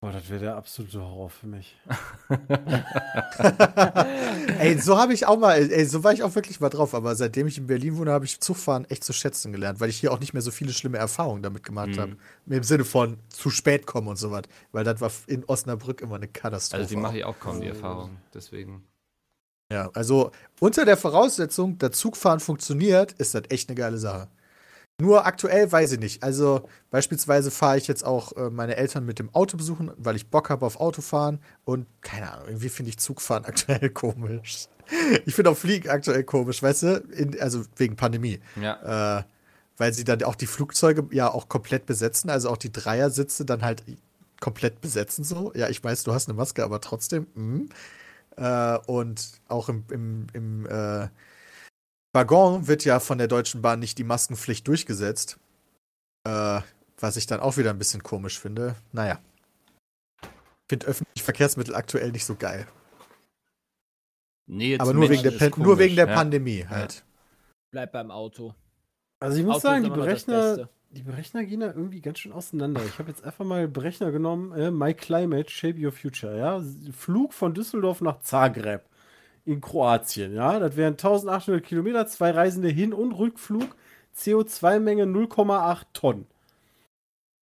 Boah, das wäre der absolute Horror für mich. ey, so habe ich auch mal, ey, so war ich auch wirklich mal drauf. Aber seitdem ich in Berlin wohne, habe ich Zugfahren echt zu schätzen gelernt, weil ich hier auch nicht mehr so viele schlimme Erfahrungen damit gemacht Mhm. habe. Im Sinne von zu spät kommen und so was. Weil das war in Osnabrück immer eine Katastrophe. Also die mache ich auch kaum, die Erfahrung. Deswegen. Ja, also unter der Voraussetzung, dass Zugfahren funktioniert, ist das echt eine geile Sache. Nur aktuell weiß ich nicht. Also beispielsweise fahre ich jetzt auch äh, meine Eltern mit dem Auto besuchen, weil ich Bock habe auf Autofahren. Und keine Ahnung, irgendwie finde ich Zugfahren aktuell komisch. Ich finde auch Fliegen aktuell komisch, weißt du? In, also wegen Pandemie. Ja. Äh, weil sie dann auch die Flugzeuge ja auch komplett besetzen, also auch die Dreiersitze dann halt komplett besetzen so. Ja, ich weiß, du hast eine Maske, aber trotzdem. mm. Äh, und auch im, im, im äh, Waggon wird ja von der Deutschen Bahn nicht die Maskenpflicht durchgesetzt. Äh, was ich dann auch wieder ein bisschen komisch finde. Naja, finde öffentliche Verkehrsmittel aktuell nicht so geil. Nee, Aber nur wegen, Pan- nur wegen der komisch, ja. Pandemie halt. Bleib beim Auto. Also ich muss Auto sagen, die Berechner, die Berechner gehen da irgendwie ganz schön auseinander. Ich habe jetzt einfach mal Berechner genommen, äh, My Climate, Shape Your Future, ja. Flug von Düsseldorf nach Zagreb in Kroatien, ja. Das wären 1800 Kilometer, zwei Reisende Hin- und Rückflug, CO2-Menge 0,8 Tonnen.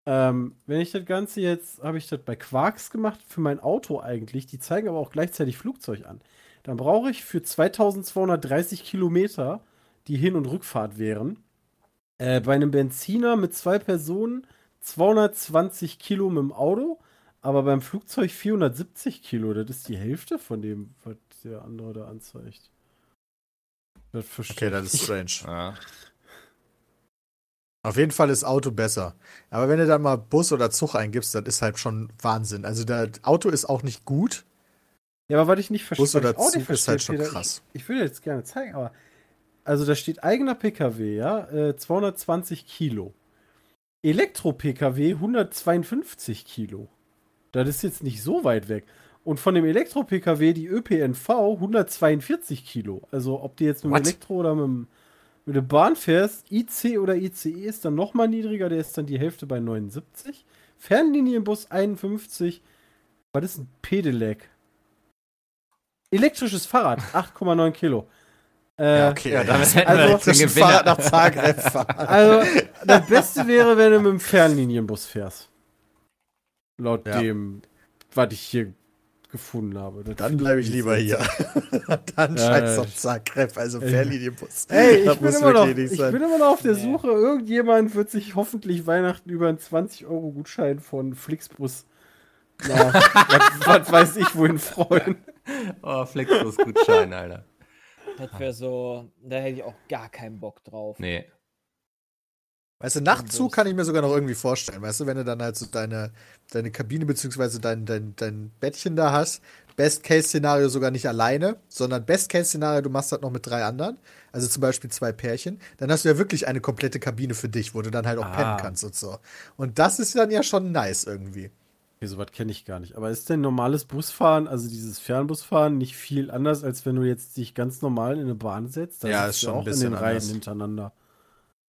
Ähm, wenn ich das Ganze jetzt, habe ich das bei Quarks gemacht, für mein Auto eigentlich, die zeigen aber auch gleichzeitig Flugzeug an. Dann brauche ich für 2230 Kilometer, die Hin- und Rückfahrt wären, äh, bei einem Benziner mit zwei Personen 220 Kilo mit dem Auto, aber beim Flugzeug 470 Kilo. Das ist die Hälfte von dem, was der andere da anzeigt. Das verstehe Okay, das ist strange. Ja. Auf jeden Fall ist Auto besser. Aber wenn du dann mal Bus oder Zug eingibst, das ist halt schon Wahnsinn. Also das Auto ist auch nicht gut. Ja, aber was ich nicht verstehe, Bus oder Zug nicht ist halt verstehe, schon Peter, krass. Ich, ich würde jetzt gerne zeigen, aber also da steht eigener PKW, ja, äh, 220 Kilo. Elektro-PKW 152 Kilo. Das ist jetzt nicht so weit weg. Und von dem Elektro-PKW die ÖPNV 142 Kilo. Also ob du jetzt mit dem What? Elektro oder mit, dem, mit der Bahn fährst, IC oder ICE ist dann nochmal niedriger, der ist dann die Hälfte bei 79. Fernlinienbus 51. Was ist ein Pedelec? Elektrisches Fahrrad, 8,9 Kilo. Äh, Ja, okay. Ja, damit hätten Also- wir jetzt den Zwischen Gewinner. Fahrrad nach Zagreb fahren. Also, das Beste wäre, wenn du mit dem Fernlinienbus fährst. Laut Ja. dem, was ich hier gefunden habe. Das Dann bleibe ich lieber hier. Dann Ja, scheiß auf Zagreb, also Ey. Fernlinienbus. Ey, ich Das bin, muss immer noch, ich sein. bin immer noch auf der. Suche. Irgendjemand wird sich hoffentlich Weihnachten über einen 20-Euro-Gutschein von Flixbus nach, was, was weiß ich, wohin freuen. Oh, Flexbus-Gutschein, Alter. Das wäre so, da hätte ich auch gar keinen Bock drauf. Nee. Weißt du, Nachtzug kann ich mir sogar noch irgendwie vorstellen. Weißt du, wenn du dann halt so deine, deine Kabine beziehungsweise dein, dein, dein Bettchen da hast. Best-Case-Szenario sogar nicht alleine, sondern Best-Case-Szenario, du machst das noch mit drei anderen. Also zum Beispiel zwei Pärchen. Dann hast du ja wirklich eine komplette Kabine für dich, wo du dann halt auch Ah. pennen kannst und so. Und das ist dann ja schon nice irgendwie. Okay, sowas kenne ich gar nicht. Aber ist denn normales Busfahren, also dieses Fernbusfahren, nicht viel anders, als wenn du jetzt dich ganz normal in eine Bahn setzt? Da Ja, ist du schon ein auch in bisschen den Reihen anders. hintereinander.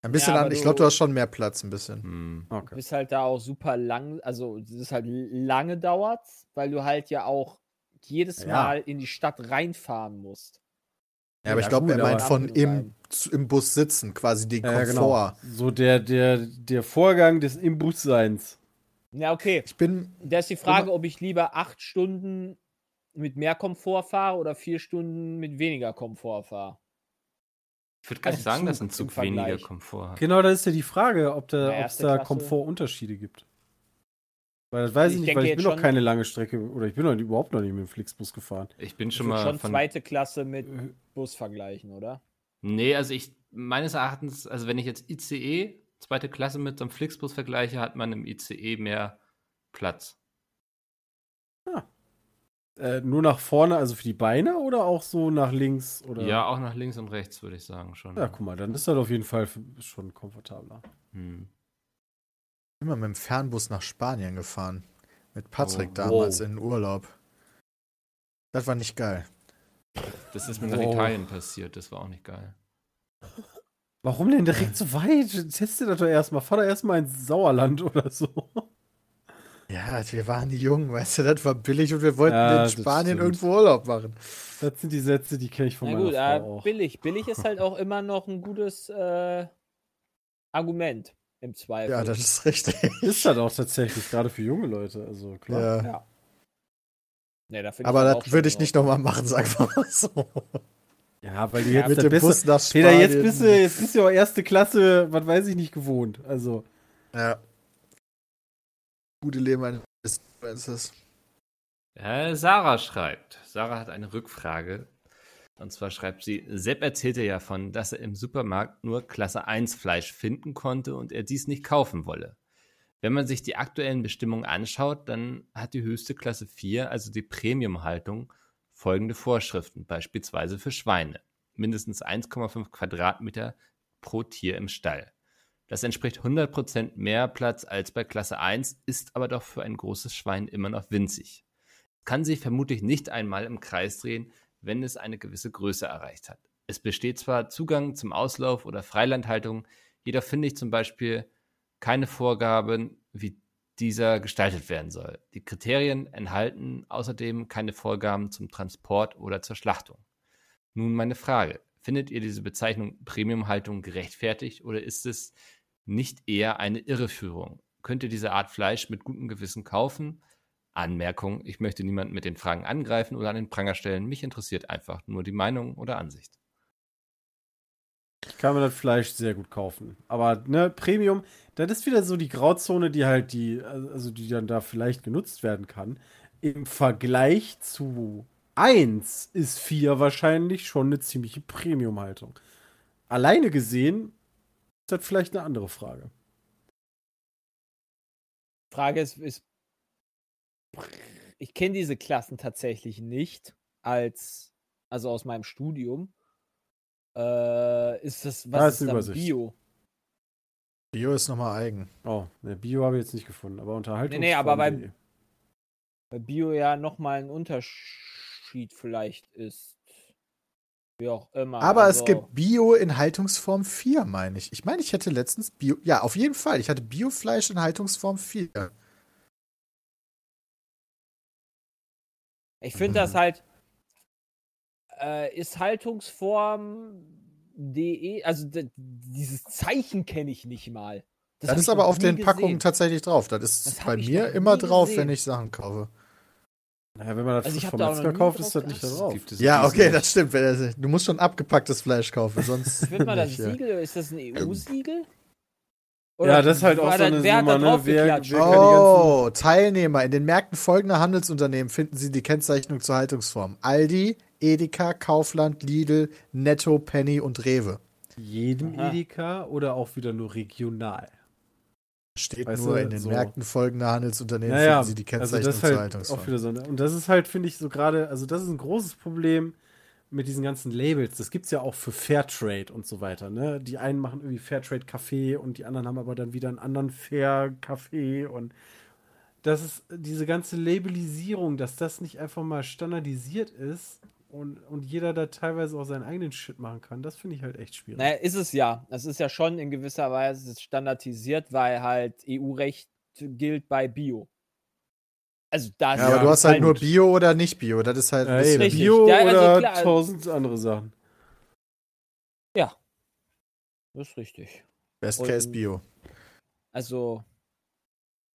Ein bisschen Ja, an, ich du- glaube, du hast schon mehr Platz ein bisschen. Hm. Du Okay. bist halt da auch super lang, also das ist halt lange dauert, weil du halt ja auch jedes Ja. Mal in die Stadt reinfahren musst. Ja, aber Ja, ich glaube, er meint von im, im Bus sitzen, quasi den Ja, Komfort. genau. So der, der, der Vorgang des Imbusseins. Ja, okay. Ich bin, Da ist die Frage, ob ich lieber acht Stunden mit mehr Komfort fahre oder vier Stunden mit weniger Komfort fahre. Ich würde gar nicht Also sagen, dass Zug ein Zug weniger. Komfort hat. Genau, da ist ja die Frage, ob da, ob es da Klasse. Komfortunterschiede gibt. Weil das weiß ich, Ich nicht, weil ich bin noch keine lange Strecke oder ich bin noch überhaupt noch nicht mit dem Flixbus gefahren. Ich bin Ich schon würde mal schon von. zweite Klasse mit Bus vergleichen, oder? Nee, also ich, meines Erachtens, also wenn ich jetzt ICE, zweite Klasse mit so einem Flixbus vergleiche, hat man im ICE mehr Platz. Äh, nur nach vorne, also für die Beine oder auch so nach links? Oder? Ja, auch nach links und rechts, würde ich sagen schon. Ja, guck mal, dann ist das auf jeden Fall schon komfortabler. Hm. immer mit dem Fernbus nach Spanien gefahren. Mit Patrick Oh, damals wow. in Urlaub. Das war nicht geil. Das ist mir nach Wow. Italien passiert, das war auch nicht geil. Warum denn direkt so weit? Teste das doch erstmal. Fahr doch erstmal ins Sauerland oder so. Ja, wir waren jung, weißt du, das war billig und wir wollten Ja, in Spanien irgendwo Urlaub machen. Das sind die Sätze, die kenne ich von Na meiner gut, Frau auch. billig. Billig ist halt auch immer noch ein gutes äh, Argument im Zweifel. Ja, das ist richtig. Ist das auch tatsächlich, gerade für junge Leute. Also klar. Ja. Ja. Nee, da Aber ich das würde ich nicht nochmal machen, sag mal so. Ja, weil du Ja, jetzt Mit das dem Beste- Bus nach Peter, Spanien. jetzt bist, du, jetzt bist du auch erste Klasse, was weiß ich nicht, gewohnt. Also, Ja. Gute Leben eines Influencers. Äh, Sarah schreibt. Sarah hat eine Rückfrage. Und zwar schreibt sie, Sepp erzählte ja von, dass er im Supermarkt nur Klasse 1 Fleisch finden konnte und er dies nicht kaufen wolle. Wenn man sich die aktuellen Bestimmungen anschaut, dann hat die höchste Klasse 4, also die Premium-Haltung, folgende Vorschriften, beispielsweise für Schweine. Mindestens 1,5 Quadratmeter pro Tier im Stall. Das entspricht 100% mehr Platz als bei Klasse 1, ist aber doch für ein großes Schwein immer noch winzig. kann sich vermutlich nicht einmal im Kreis drehen, wenn es eine gewisse Größe erreicht hat. Es besteht zwar Zugang zum Auslauf oder Freilandhaltung, jedoch finde ich zum Beispiel keine Vorgaben, wie dieser gestaltet werden soll. Die Kriterien enthalten außerdem keine Vorgaben zum Transport oder zur Schlachtung. Nun meine Frage. Findet ihr diese Bezeichnung Premiumhaltung gerechtfertigt oder ist es nicht eher eine Irreführung? Könnt ihr diese Art Fleisch mit gutem Gewissen kaufen? Anmerkung, ich möchte niemanden mit den Fragen angreifen oder an den Pranger stellen. Mich interessiert einfach nur die Meinung oder Ansicht. Ich kann mir das Fleisch sehr gut kaufen. Aber ne, Premium, das ist wieder so die Grauzone, die halt die, also die dann da vielleicht genutzt werden kann. Im Vergleich zu 1 ist 4 wahrscheinlich schon eine ziemliche Premium-Haltung. Alleine gesehen das vielleicht eine andere Frage. Frage ist, ist ich kenne diese Klassen tatsächlich nicht als, also aus meinem Studium. Äh, ist das, was Da ist, ist dann Übersicht. Bio? Bio ist nochmal eigen. Oh, ne, Bio habe ich jetzt nicht gefunden, aber Unterhaltung. Nee, nee, aber beim- Bei Bio ja nochmal ein Unterschied vielleicht ist. Wie auch immer. Aber also, es gibt Bio in Haltungsform 4, meine ich. Ich meine, ich hätte letztens Bio. Ja, auf jeden Fall. Ich hatte Biofleisch in Haltungsform 4. Ich finde Mhm. das halt. Äh, ist Haltungsform DE, also dieses Zeichen kenne ich nicht mal. Das, hab ist aber auf den Packungen gesehen. tatsächlich drauf. Das ist Das bei mir immer drauf, gesehen. wenn ich Sachen kaufe. Naja, wenn man das Also hab vom Metzger kauft, ist das nicht da drauf. Gibt es Ja, okay, nicht. das stimmt. Du musst schon abgepacktes Fleisch kaufen, sonst. Ich mal das nicht, ja. Siegel, ist das ein EU-Siegel? Ja, das ist halt auch war so da- eine wer hat da Nummer, ne? Wer- wer- Oh, Teilnehmer. In den Märkten folgender Handelsunternehmen finden Sie die Kennzeichnung zur Haltungsform. Aldi, Edeka, Kaufland, Lidl, Netto, Penny und Rewe. Jedem Aha. Edeka oder auch wieder nur regional? Steht Weißt nur du, in den so. Märkten folgender Handelsunternehmen Naja, finden Sie die also Kennzeichnung das ist zur halt auch wieder so. eine- Und das ist halt, finde ich, so gerade, also das ist ein großes Problem mit diesen ganzen Labels. Das gibt es ja auch für Fairtrade und so weiter. Ne? Die einen machen irgendwie Fairtrade Kaffee und die anderen haben aber dann wieder einen anderen Fair Kaffee und das ist diese ganze Labelisierung, dass das nicht einfach mal standardisiert ist und, und jeder da teilweise auch seinen eigenen Shit machen kann, das finde ich halt echt schwierig. Naja, ist es ja. Das ist ja schon in gewisser Weise standardisiert, weil halt EU-Recht gilt bei Bio. Also da Ja, aber du hast halt nur Bio oder nicht Bio. Das ist halt ein Ja, eben. richtig. Bio Ja, also oder klar. tausend andere Sachen. Das ist richtig. Best Und- Case Bio. Also,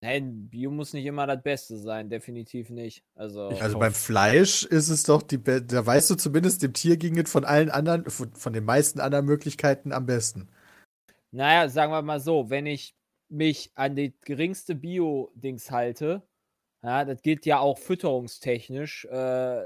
nein, Bio muss nicht immer das Beste sein, definitiv nicht. Also, Also beim Fleisch ist es doch die, be- da weißt du zumindest, dem Tier ging es von allen anderen, von, von den meisten anderen Möglichkeiten am besten. naja, sagen wir mal so, wenn ich mich an die geringste Bio-Dings halte, ja, das gilt ja auch fütterungstechnisch, äh,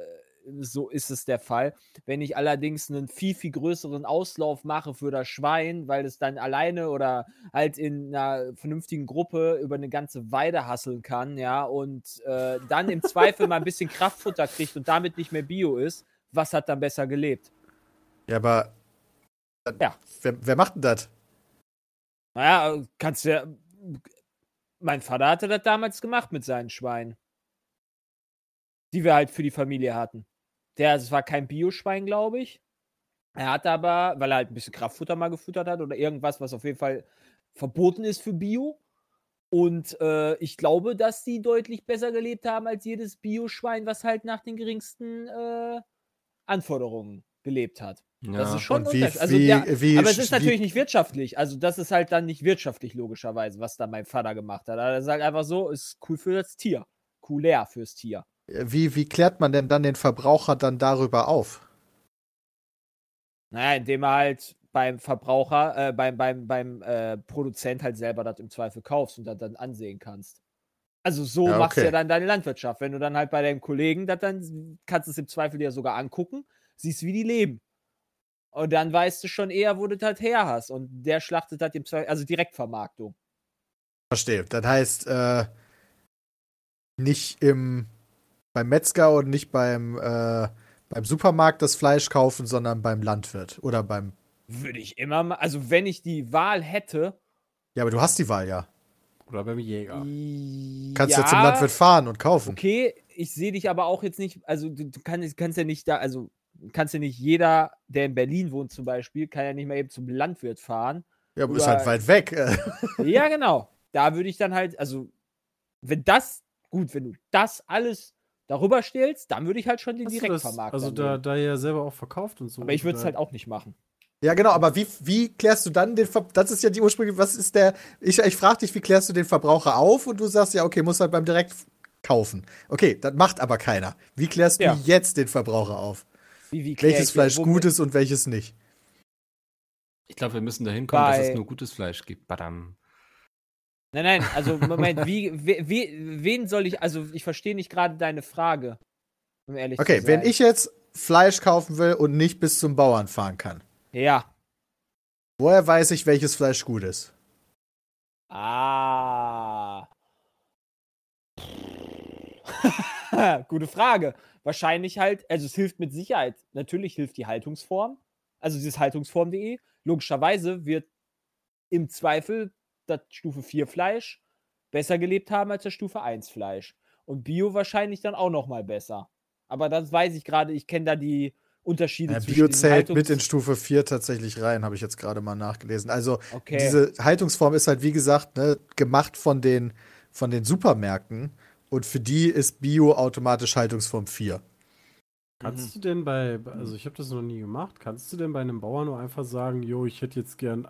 so ist es der Fall. Wenn ich allerdings einen viel, viel größeren Auslauf mache für das Schwein, weil es dann alleine oder halt in einer vernünftigen Gruppe über eine ganze Weide hasseln kann, ja, und äh, dann im Zweifel mal ein bisschen Kraftfutter kriegt und damit nicht mehr Bio ist, was hat dann besser gelebt? Ja, aber Ja. wer, wer macht denn das? Naja, kannst du ja. Mein Vater hatte das damals gemacht mit seinen Schweinen. Die wir halt für die Familie hatten. Der, es war kein Bioschwein, glaube ich. Er hat aber, weil er halt ein bisschen Kraftfutter mal gefüttert hat oder irgendwas, was auf jeden Fall verboten ist für Bio. Und äh, ich glaube, dass die deutlich besser gelebt haben als jedes Bioschwein, was halt nach den geringsten äh, Anforderungen gelebt hat. Das ist schon wie. Also wie, der, wie, aber es ist natürlich nicht wirtschaftlich. Also, das ist halt dann nicht wirtschaftlich, logischerweise, was da mein Vater gemacht hat. Aber das ist halt einfach so, ist cool für das Tier. Cooler fürs Tier. Wie, wie klärt man denn dann den Verbraucher dann darüber auf? Naja, indem er halt beim Verbraucher, äh, beim, beim, beim äh, Produzent halt selber das im Zweifel kaufst und das dann ansehen kannst. Also so Ja, machst du okay. ja dann deine Landwirtschaft. Wenn du dann halt bei deinem Kollegen das dann, kannst du es im Zweifel dir sogar angucken, siehst, wie die leben. Und dann weißt du schon eher, wo du das her hast. Und der schlachtet das im Zweifel, also Direktvermarktung. Verstehe. Das heißt, äh, nicht im, beim Metzger und nicht beim, äh, beim Supermarkt das Fleisch kaufen, sondern beim Landwirt oder beim. Würde ich immer mal, also wenn ich die Wahl hätte, Ja, aber du hast die Wahl ja. Oder beim Jäger. Kannst ja, zum Landwirt fahren und kaufen. Okay, ich sehe dich aber auch jetzt nicht, also du, du kannst, kannst ja nicht da, also kannst ja nicht jeder, der in Berlin wohnt zum Beispiel, kann ja nicht mal eben zum Landwirt fahren. Ja, aber ist Oder- halt weit weg. Ja, genau. Da würde ich dann halt, also, wenn das, gut, wenn du das alles darüber stellst, dann würde ich halt schon den Direktvermarkter Also da, da ihr ja selber auch verkauft und so. Aber ich würde es halt auch nicht machen. Ja, genau, aber wie, wie klärst du dann den Ver Das ist ja die ursprüngliche, was ist der. Ich, ich frage dich, wie klärst du den Verbraucher auf und du sagst ja, okay, muss halt beim Direkt kaufen. Okay, das macht aber keiner. Wie klärst Ja. du jetzt den Verbraucher auf? Wie, wie Welches Fleisch gut ist und welches nicht? Ich glaube, wir müssen dahin kommen, dass Bei- es nur gutes Fleisch gibt. Badam. Nein, nein, also Moment, wie, we, we, wen soll ich, also ich verstehe nicht gerade deine Frage, um ehrlich Okay, zu wenn sein. ich jetzt Fleisch kaufen will und nicht bis zum Bauern fahren kann, Ja. woher weiß ich, welches Fleisch gut ist? Ah. Gute Frage. Wahrscheinlich halt, also es hilft mit Sicherheit. Natürlich hilft die Haltungsform. Also dieses haltungsform.de. Logischerweise wird im Zweifel das Stufe 4 Fleisch besser gelebt haben als das Stufe 1 Fleisch. Und Bio wahrscheinlich dann auch noch mal besser. Aber das weiß ich gerade, ich kenne da die Unterschiede Ja, zwischen Bio zählt Haltungs- mit in Stufe 4 tatsächlich rein, habe ich jetzt gerade mal nachgelesen. Also Okay. diese Haltungsform ist halt, wie gesagt, ne, gemacht von den, von den Supermärkten und für die ist Bio automatisch Haltungsform 4. Kannst du denn bei, also ich habe das noch nie gemacht, kannst du denn bei einem Bauern nur einfach sagen, jo, ich hätte jetzt gern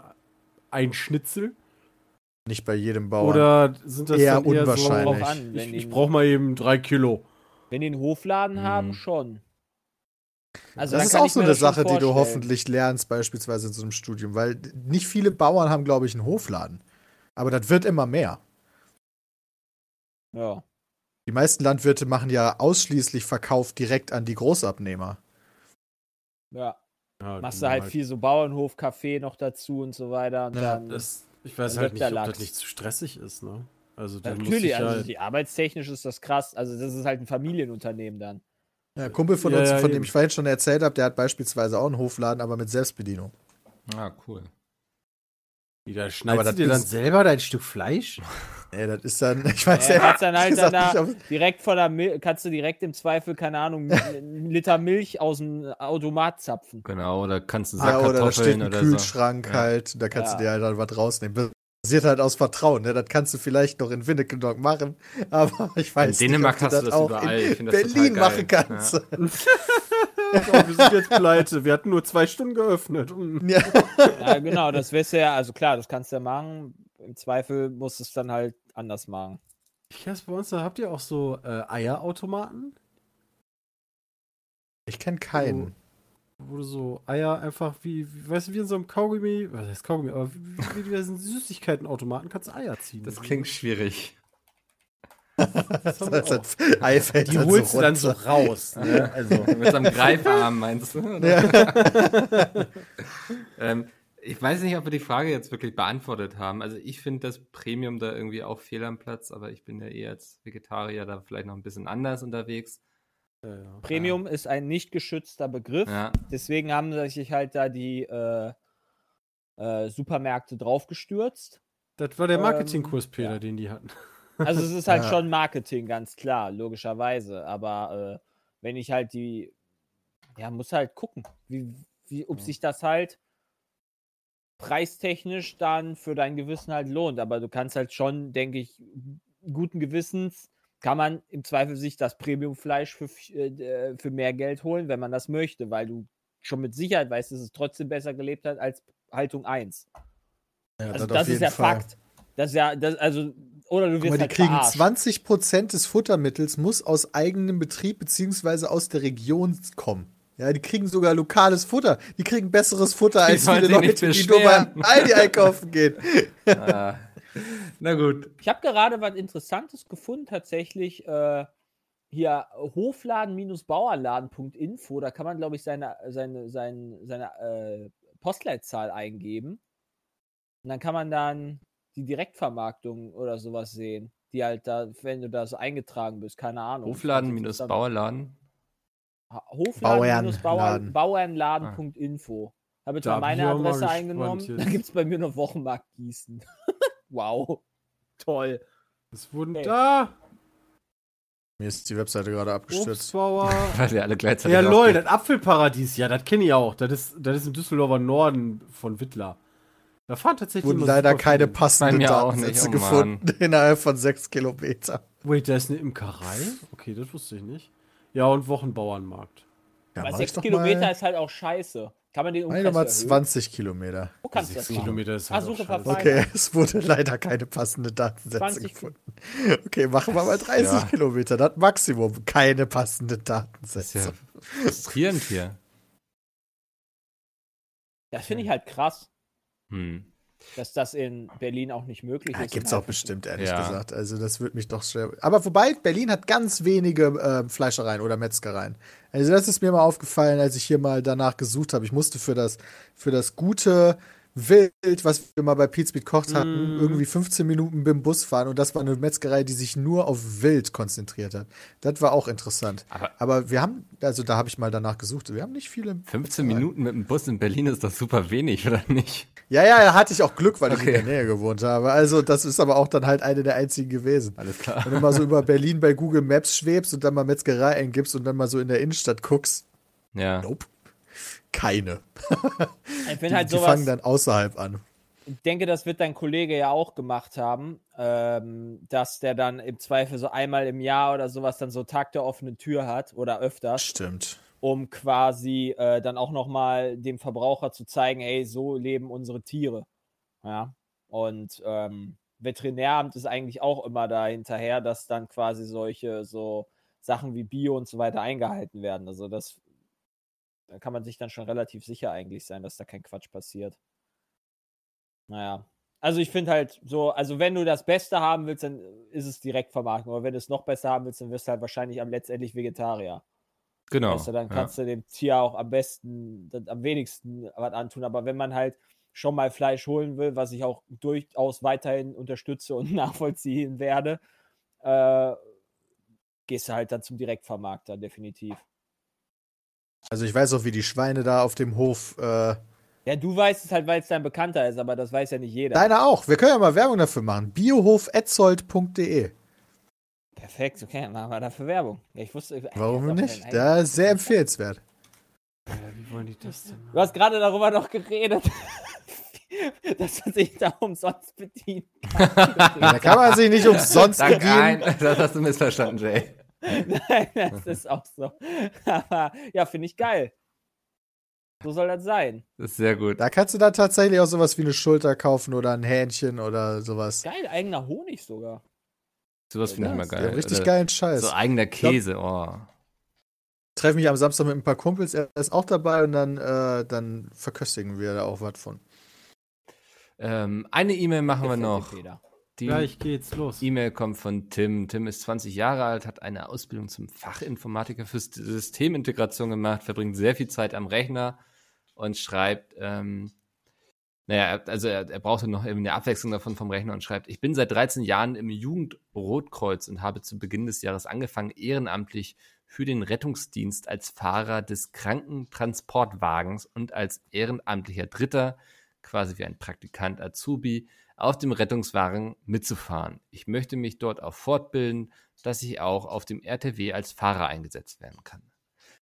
ein Schnitzel? Nicht bei jedem Bauern. Oder sind das Eher dann eher unwahrscheinlich. So, an, ich, ich brauche mal eben drei Kilo. Wenn die einen Hofladen haben, Mhm. schon. Also das ist auch so eine Sache, die du hoffentlich lernst, beispielsweise in so einem Studium, weil nicht viele Bauern haben, glaube ich, einen Hofladen. Aber das wird immer mehr. Ja. Die meisten Landwirte machen ja ausschließlich Verkauf direkt an die Großabnehmer. Ja. Ja, Machst du genau, halt viel so Bauernhof, Kaffee noch dazu und so weiter. Und Ja, dann, Das, ich weiß halt nicht, der ob das nicht zu stressig ist, ne? Also dann muss natürlich, ich also halt, die arbeitstechnisch ist das krass. Also das ist halt ein Familienunternehmen dann. Ja, ein Kumpel von Ja, uns, ja, von dem eben. ich vorhin schon erzählt habe, der hat beispielsweise auch einen Hofladen, aber mit Selbstbedienung. Ah, cool. Wieder Aber schneidest das du dir dann selber dein Stück Fleisch? Ey, das ist dann, ich weiß Ja, ja, kannst dann halt gesagt dann da ob- direkt von der Mil kannst du direkt im Zweifel, keine Ahnung, einen Liter Milch aus dem Automat zapfen. Genau, oder kannst du ja, Sack oder da steht ein oder Kühlschrank Ja. halt, da kannst Ja. du dir halt dann was rausnehmen. Basiert halt aus Vertrauen, ne? Das kannst du vielleicht noch in Winnekendorf machen, aber ich weiß In Dänemark nicht, ob hast du das auch überall. Ich in das Berlin geil. machen kannst. Ja. Oh, wir sind jetzt pleite. Wir hatten nur zwei Stunden geöffnet. Mm. Ja. Ja, genau, das wirst du ja, also klar, das kannst du ja machen. Im Zweifel musst du es dann halt anders machen. Ich weiß, bei uns da habt ihr auch so äh, Eierautomaten, Ich kenne keinen. wo du so Eier einfach wie, wie weißt du, wie in so einem Kaugummi, was heißt Kaugummi, aber wie, wie diversen Süßigkeitenautomaten kannst du Eier ziehen. Das klingt schwierig. Das. Das fällt Die holst so du dann so raus. Ne? Also, Mit so einem Greifarm, meinst du? oder? ähm, ich weiß nicht, ob wir die Frage jetzt wirklich beantwortet haben. Also ich finde das Premium da irgendwie auch fehl am Platz, aber ich bin ja eher als Vegetarier da vielleicht noch ein bisschen anders unterwegs. ja, ja. Premium ist ein nicht geschützter Begriff. Ja, Deswegen haben sich halt da die äh, äh, Supermärkte draufgestürzt. Das war der Ähm, Marketingkurs, Peter, ja. den die hatten. Also es ist halt Ja. schon Marketing, ganz klar, logischerweise. Aber äh, wenn ich halt die, ja, muss halt gucken, wie, wie, ob sich das halt preistechnisch dann für dein Gewissen halt lohnt. Aber du kannst halt schon, denke ich, guten Gewissens kann man im Zweifel sich das Premiumfleisch für, f- äh, für mehr Geld holen, wenn man das möchte, weil du schon mit Sicherheit weißt, dass es trotzdem besser gelebt hat als Haltung 1. Ja, Also das ist ja Fall. Fakt. Das ist ja, das, also, oder du wirst mal, die halt kriegen verarscht. 20% des Futtermittels muss aus eigenem Betrieb beziehungsweise aus der Region kommen. Ja, die kriegen sogar lokales Futter. Die kriegen besseres Futter als viele Leute, die nur beim. Aldi einkaufen gehen. ah, na gut. Ich habe gerade was Interessantes gefunden, tatsächlich. Äh, hier hofladen-bauerladen.info, da kann man, glaube ich, seine, seine, seine, seine äh, Postleitzahl eingeben. Und dann kann man dann die Direktvermarktung oder sowas sehen, die halt da, wenn du da so eingetragen bist, keine Ahnung. Hofladen Also, das Hofladen-Bauernladen.info. Bauernladen. Bauernladen.info. Habe jetzt Da mal meine Adresse eingenommen. jetzt. Da gibt es bei mir noch Wochenmarkt Gießen. wow. Toll. Es wurden Okay. da. Mir ist die Webseite gerade abgestürzt. Weil wir alle gleichzeitig Ja, lol, das Apfelparadies, ja, das kenne ich auch. Das ist, das ist im Düsseldorfer Norden von Wittler. Da fahren tatsächlich Wurden leider keine passenden auch Datensätze oh gefunden innerhalb von sechs Kilometern. Wait, da ist eine Imkerei? Okay, das wusste ich nicht. Ja, und Wochenbauernmarkt. Ja, Aber sechs Kilometer mal, ist halt auch scheiße. Kann man den Umkreis mal erhöhen? 20 Kilometer. Wo kannst du das machen? Kilometer ist halt auch scheiße. Verfall. Okay, es wurde leider keine passende Datensätze 20 gefunden. Okay, machen wir mal 30 Ja. Kilometer. Das Maximum. Keine passenden Das Datensätze. ist ja frustrierend hier. Das finde ich halt krass, Hm. dass das in Berlin auch nicht möglich Ja, ist. gibt's auch bestimmt, ehrlich Ja. gesagt. Also, das würde mich doch schwer. Aber wobei, Berlin hat ganz wenige ähm, Fleischereien oder Metzgereien. Also, das ist mir mal aufgefallen, als ich hier mal danach gesucht habe. Ich musste für das, für das gute Wild, was wir mal bei Pete gekocht hatten, Mm. irgendwie 15 Minuten mit dem Bus fahren. Und das war eine Metzgerei, die sich nur auf Wild konzentriert hat. Das war auch interessant. Aber- Aber, wir haben, also da habe ich mal danach gesucht. Wir haben nicht viele. 15 Minuten mit dem Bus in Berlin ist doch super wenig, oder nicht? Ja, ja, da hatte ich auch Glück, weil ich Okay. in der Nähe gewohnt habe. Also, das ist aber auch dann halt eine der einzigen gewesen. Alles klar. Wenn du mal so über Berlin bei Google Maps schwebst und dann mal Metzgerei eingibst und dann mal so in der Innenstadt guckst, Ja. nope. Keine. Die, halt die sowas, fangen dann außerhalb an. ich denke, das wird dein Kollege ja auch gemacht haben, ähm, dass der dann im Zweifel so einmal im Jahr oder sowas dann so Tag der offenen Tür hat oder öfters, Stimmt. um quasi äh, dann auch nochmal dem Verbraucher zu zeigen, ey, so leben unsere Tiere. Ja. Und ähm, Veterinäramt ist eigentlich auch immer da hinterher, dass dann quasi solche so Sachen wie Bio und so weiter eingehalten werden. Also das da kann man sich dann schon relativ sicher eigentlich sein, dass da kein Quatsch passiert. Naja. Also ich finde halt so, also wenn du das Beste haben willst, dann ist es direkt vermarkten. Aber wenn du es noch besser haben willst, dann wirst du halt wahrscheinlich am letztendlich Vegetarier. Genau. Weißt du, dann ja. kannst du dem Tier auch am besten, am wenigsten was antun. Aber wenn man halt schon mal Fleisch holen will, was ich auch durchaus weiterhin unterstütze und nachvollziehen werde, äh, gehst du halt dann zum Direktvermarkter, definitiv. Also ich weiß auch, wie die Schweine da auf dem Hof. Äh, Ja, du weißt es halt, weil es dein Bekannter ist, aber das weiß ja nicht jeder. deine auch. Wir können ja mal Werbung dafür machen. Biohofetzold.de. Perfekt, okay, dann machen wir dafür Werbung. Ja, ich wusste, ey, Warum nicht? Der ist sehr empfehlenswert. Ja, wie wollen die das denn? Du hast gerade darüber noch geredet, dass man sich da umsonst bedienen Da kann man sich nicht umsonst Danke, bedienen. nein, das hast du missverstanden, Jay. Nein, das ist auch so. Aber ja, finde ich geil. So soll das sein. Das ist sehr gut. Da kannst du dann tatsächlich auch sowas wie eine Schulter kaufen oder ein Hähnchen oder sowas. Geil, eigener Honig sogar. Sowas finde ich immer geil. haben richtig Oder geilen Scheiß. So eigener Käse, oh. treffe mich am Samstag mit ein paar Kumpels, er ist auch dabei und dann, äh, dann verköstigen wir da auch was von. Ähm, eine E-Mail machen wir Gefällt mir, noch. Peter. Die Gleich geht's los. E-Mail kommt von Tim. Tim ist 20 Jahre alt, hat eine Ausbildung zum Fachinformatiker für Systemintegration gemacht, verbringt sehr viel Zeit am Rechner und schreibt, ähm, naja, also er, er brauchte noch eben eine Abwechslung davon vom Rechner und schreibt, ich bin seit 13 Jahren im Jugendrotkreuz und habe zu Beginn des Jahres angefangen, ehrenamtlich für den Rettungsdienst als Fahrer des Krankentransportwagens und als ehrenamtlicher Dritter, quasi wie ein Praktikant Azubi, auf dem Rettungswagen mitzufahren. Ich möchte mich dort auch fortbilden, dass ich auch auf dem RTW als Fahrer eingesetzt werden kann.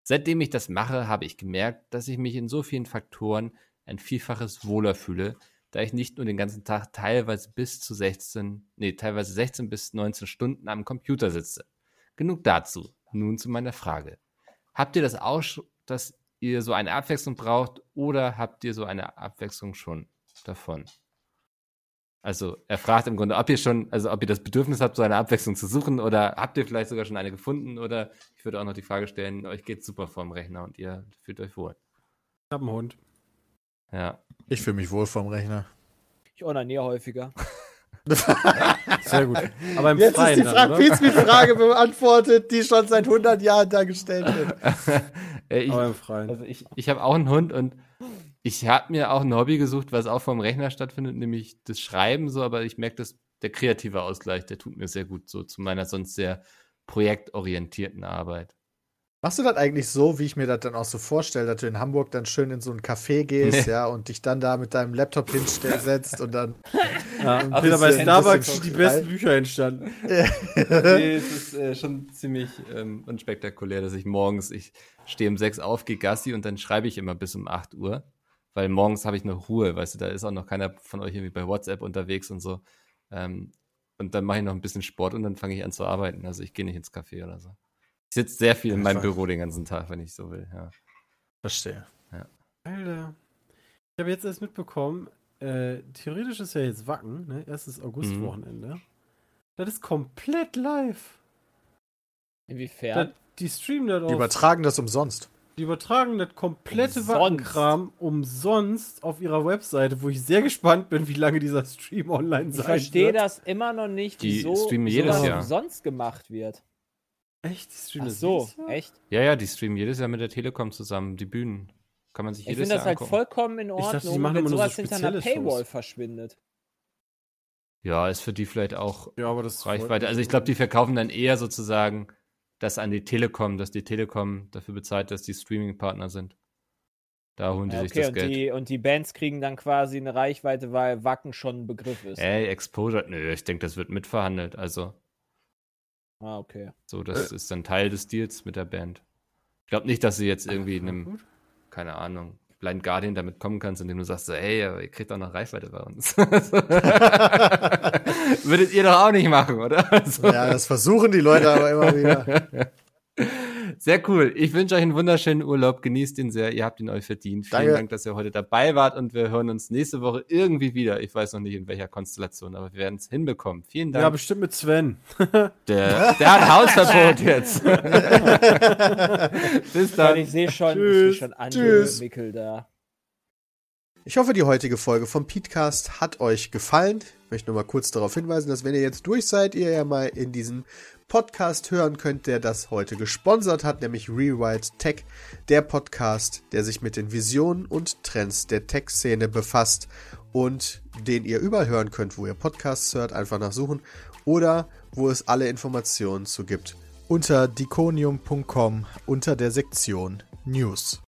Seitdem ich das mache, habe ich gemerkt, dass ich mich in so vielen Faktoren ein Vielfaches wohler fühle, da ich nicht nur den ganzen Tag teilweise bis zu 16, nee, teilweise 16 bis 19 Stunden am Computer sitze. Genug dazu. Nun zu meiner Frage. Habt ihr das auch, dass ihr so eine Abwechslung braucht oder habt ihr so eine Abwechslung schon davon? Also er fragt im Grunde, ob ihr schon, also ob ihr das Bedürfnis habt, so eine Abwechslung zu suchen oder habt ihr vielleicht sogar schon eine gefunden oder ich würde auch noch die Frage stellen, euch geht's super vorm Rechner und ihr fühlt euch wohl. Ich hab einen Hund. Ja. Ich fühle mich wohl vom Rechner. Ich onaniere häufiger. Sehr gut. Aber im Jetzt ist Freien die dann, Fra oder? Pizmi-Frage beantwortet, die schon seit 100 Jahren da gestellt wird. Äh, ich Aber im Freien. also ich, ich habe auch einen Hund und ich habe mir auch ein Hobby gesucht, was auch vorm Rechner stattfindet, nämlich das Schreiben so, aber ich merke, dass der kreative Ausgleich, der tut mir sehr gut so zu meiner sonst sehr projektorientierten Arbeit. Machst du das eigentlich so, wie ich mir das dann auch so vorstelle, dass du in Hamburg dann schön in so ein Café gehst, Nee. ja, und dich dann da mit deinem Laptop hinsetzt und dann. Ja, und Ach, Peter, das bei Starbucks ein sind die bisschen besten Bücher entstanden. nee, es ist äh, schon ziemlich ähm, unspektakulär, dass ich morgens, ich stehe um sechs auf, gehe Gassi und dann schreibe ich immer bis um 8 Uhr. Weil morgens habe ich noch Ruhe, weißt du, da ist auch noch keiner von euch irgendwie bei WhatsApp unterwegs und so. Ähm, und dann mache ich noch ein bisschen Sport und dann fange ich an zu arbeiten. Also ich gehe nicht ins Café oder so. Ich sitze sehr viel in meinem Büro den ganzen Tag, wenn ich so will. Ja. Verstehe. Alter. Ich habe jetzt erst mitbekommen, äh, theoretisch ist ja jetzt Wacken, ne? Erstes Augustwochenende. Das ist komplett live. Inwiefern? Das, die streamen das Die auf. übertragen das umsonst. Die übertragen das komplette Umsonst. Wackenkram umsonst auf ihrer Webseite, wo ich sehr gespannt bin, wie lange dieser Stream online Ich sein verstehe wird. das immer noch nicht, Die wieso streamen jedes sowas Jahr. umsonst gemacht wird. Echt? Die streamen Ach das so, echt? ja, ja, die streamen jedes Jahr mit der Telekom zusammen, die Bühnen. Kann man sich Ich jedes finde Jahr das halt angucken. vollkommen in dachte, Ordnung, machen wenn immer nur so sowas hinter einer spezielle Shows. Paywall verschwindet. Ja, ist für die vielleicht auch Ja, aber das Reichweite. Also ich glaube, die verkaufen dann eher sozusagen das an die Telekom, dass die Telekom dafür bezahlt, dass die Streaming-Partner sind. Da holen die Ja, sich okay, das und Geld. die, und die Bands kriegen dann quasi eine Reichweite, weil Wacken schon ein Begriff ist. Ey, Exposure, nö, ich denke, das wird mitverhandelt. Also, Ah, okay. so, das ist dann Teil des Deals mit der Band. Ich glaube nicht, dass sie jetzt irgendwie in einem, keine Ahnung, Blind Guardian damit kommen kannst, indem du sagst, so, hey, ihr kriegt auch noch Reichweite bei uns. Würdet ihr doch auch nicht machen, oder? Also, Ja, das versuchen die Leute aber immer wieder. Sehr cool. Ich wünsche euch einen wunderschönen Urlaub. Genießt ihn sehr. Ihr habt ihn euch verdient. Vielen Danke. Dank, dass ihr heute dabei wart und wir hören uns nächste Woche irgendwie wieder. Ich weiß noch nicht in welcher Konstellation, aber wir werden es hinbekommen. Vielen Ja, Dank. bestimmt mit Sven. der, der hat Hausverbot jetzt. Bis dann. ich sehe schon, ich Tschüss. sehe schon Tschüss. Mickel da. Ich hoffe, die heutige Folge vom Podcast hat euch gefallen. Ich möchte nur mal kurz darauf hinweisen, dass wenn ihr jetzt durch seid, ihr ja mal in diesen Podcast hören könnt, der das heute gesponsert hat, nämlich Rewrite Tech, der Podcast, der sich mit den Visionen und Trends der Tech-Szene befasst und den ihr überall hören könnt, wo ihr Podcasts hört, einfach nachsuchen oder wo es alle Informationen zu gibt. Unter diconium.com unter der Sektion News.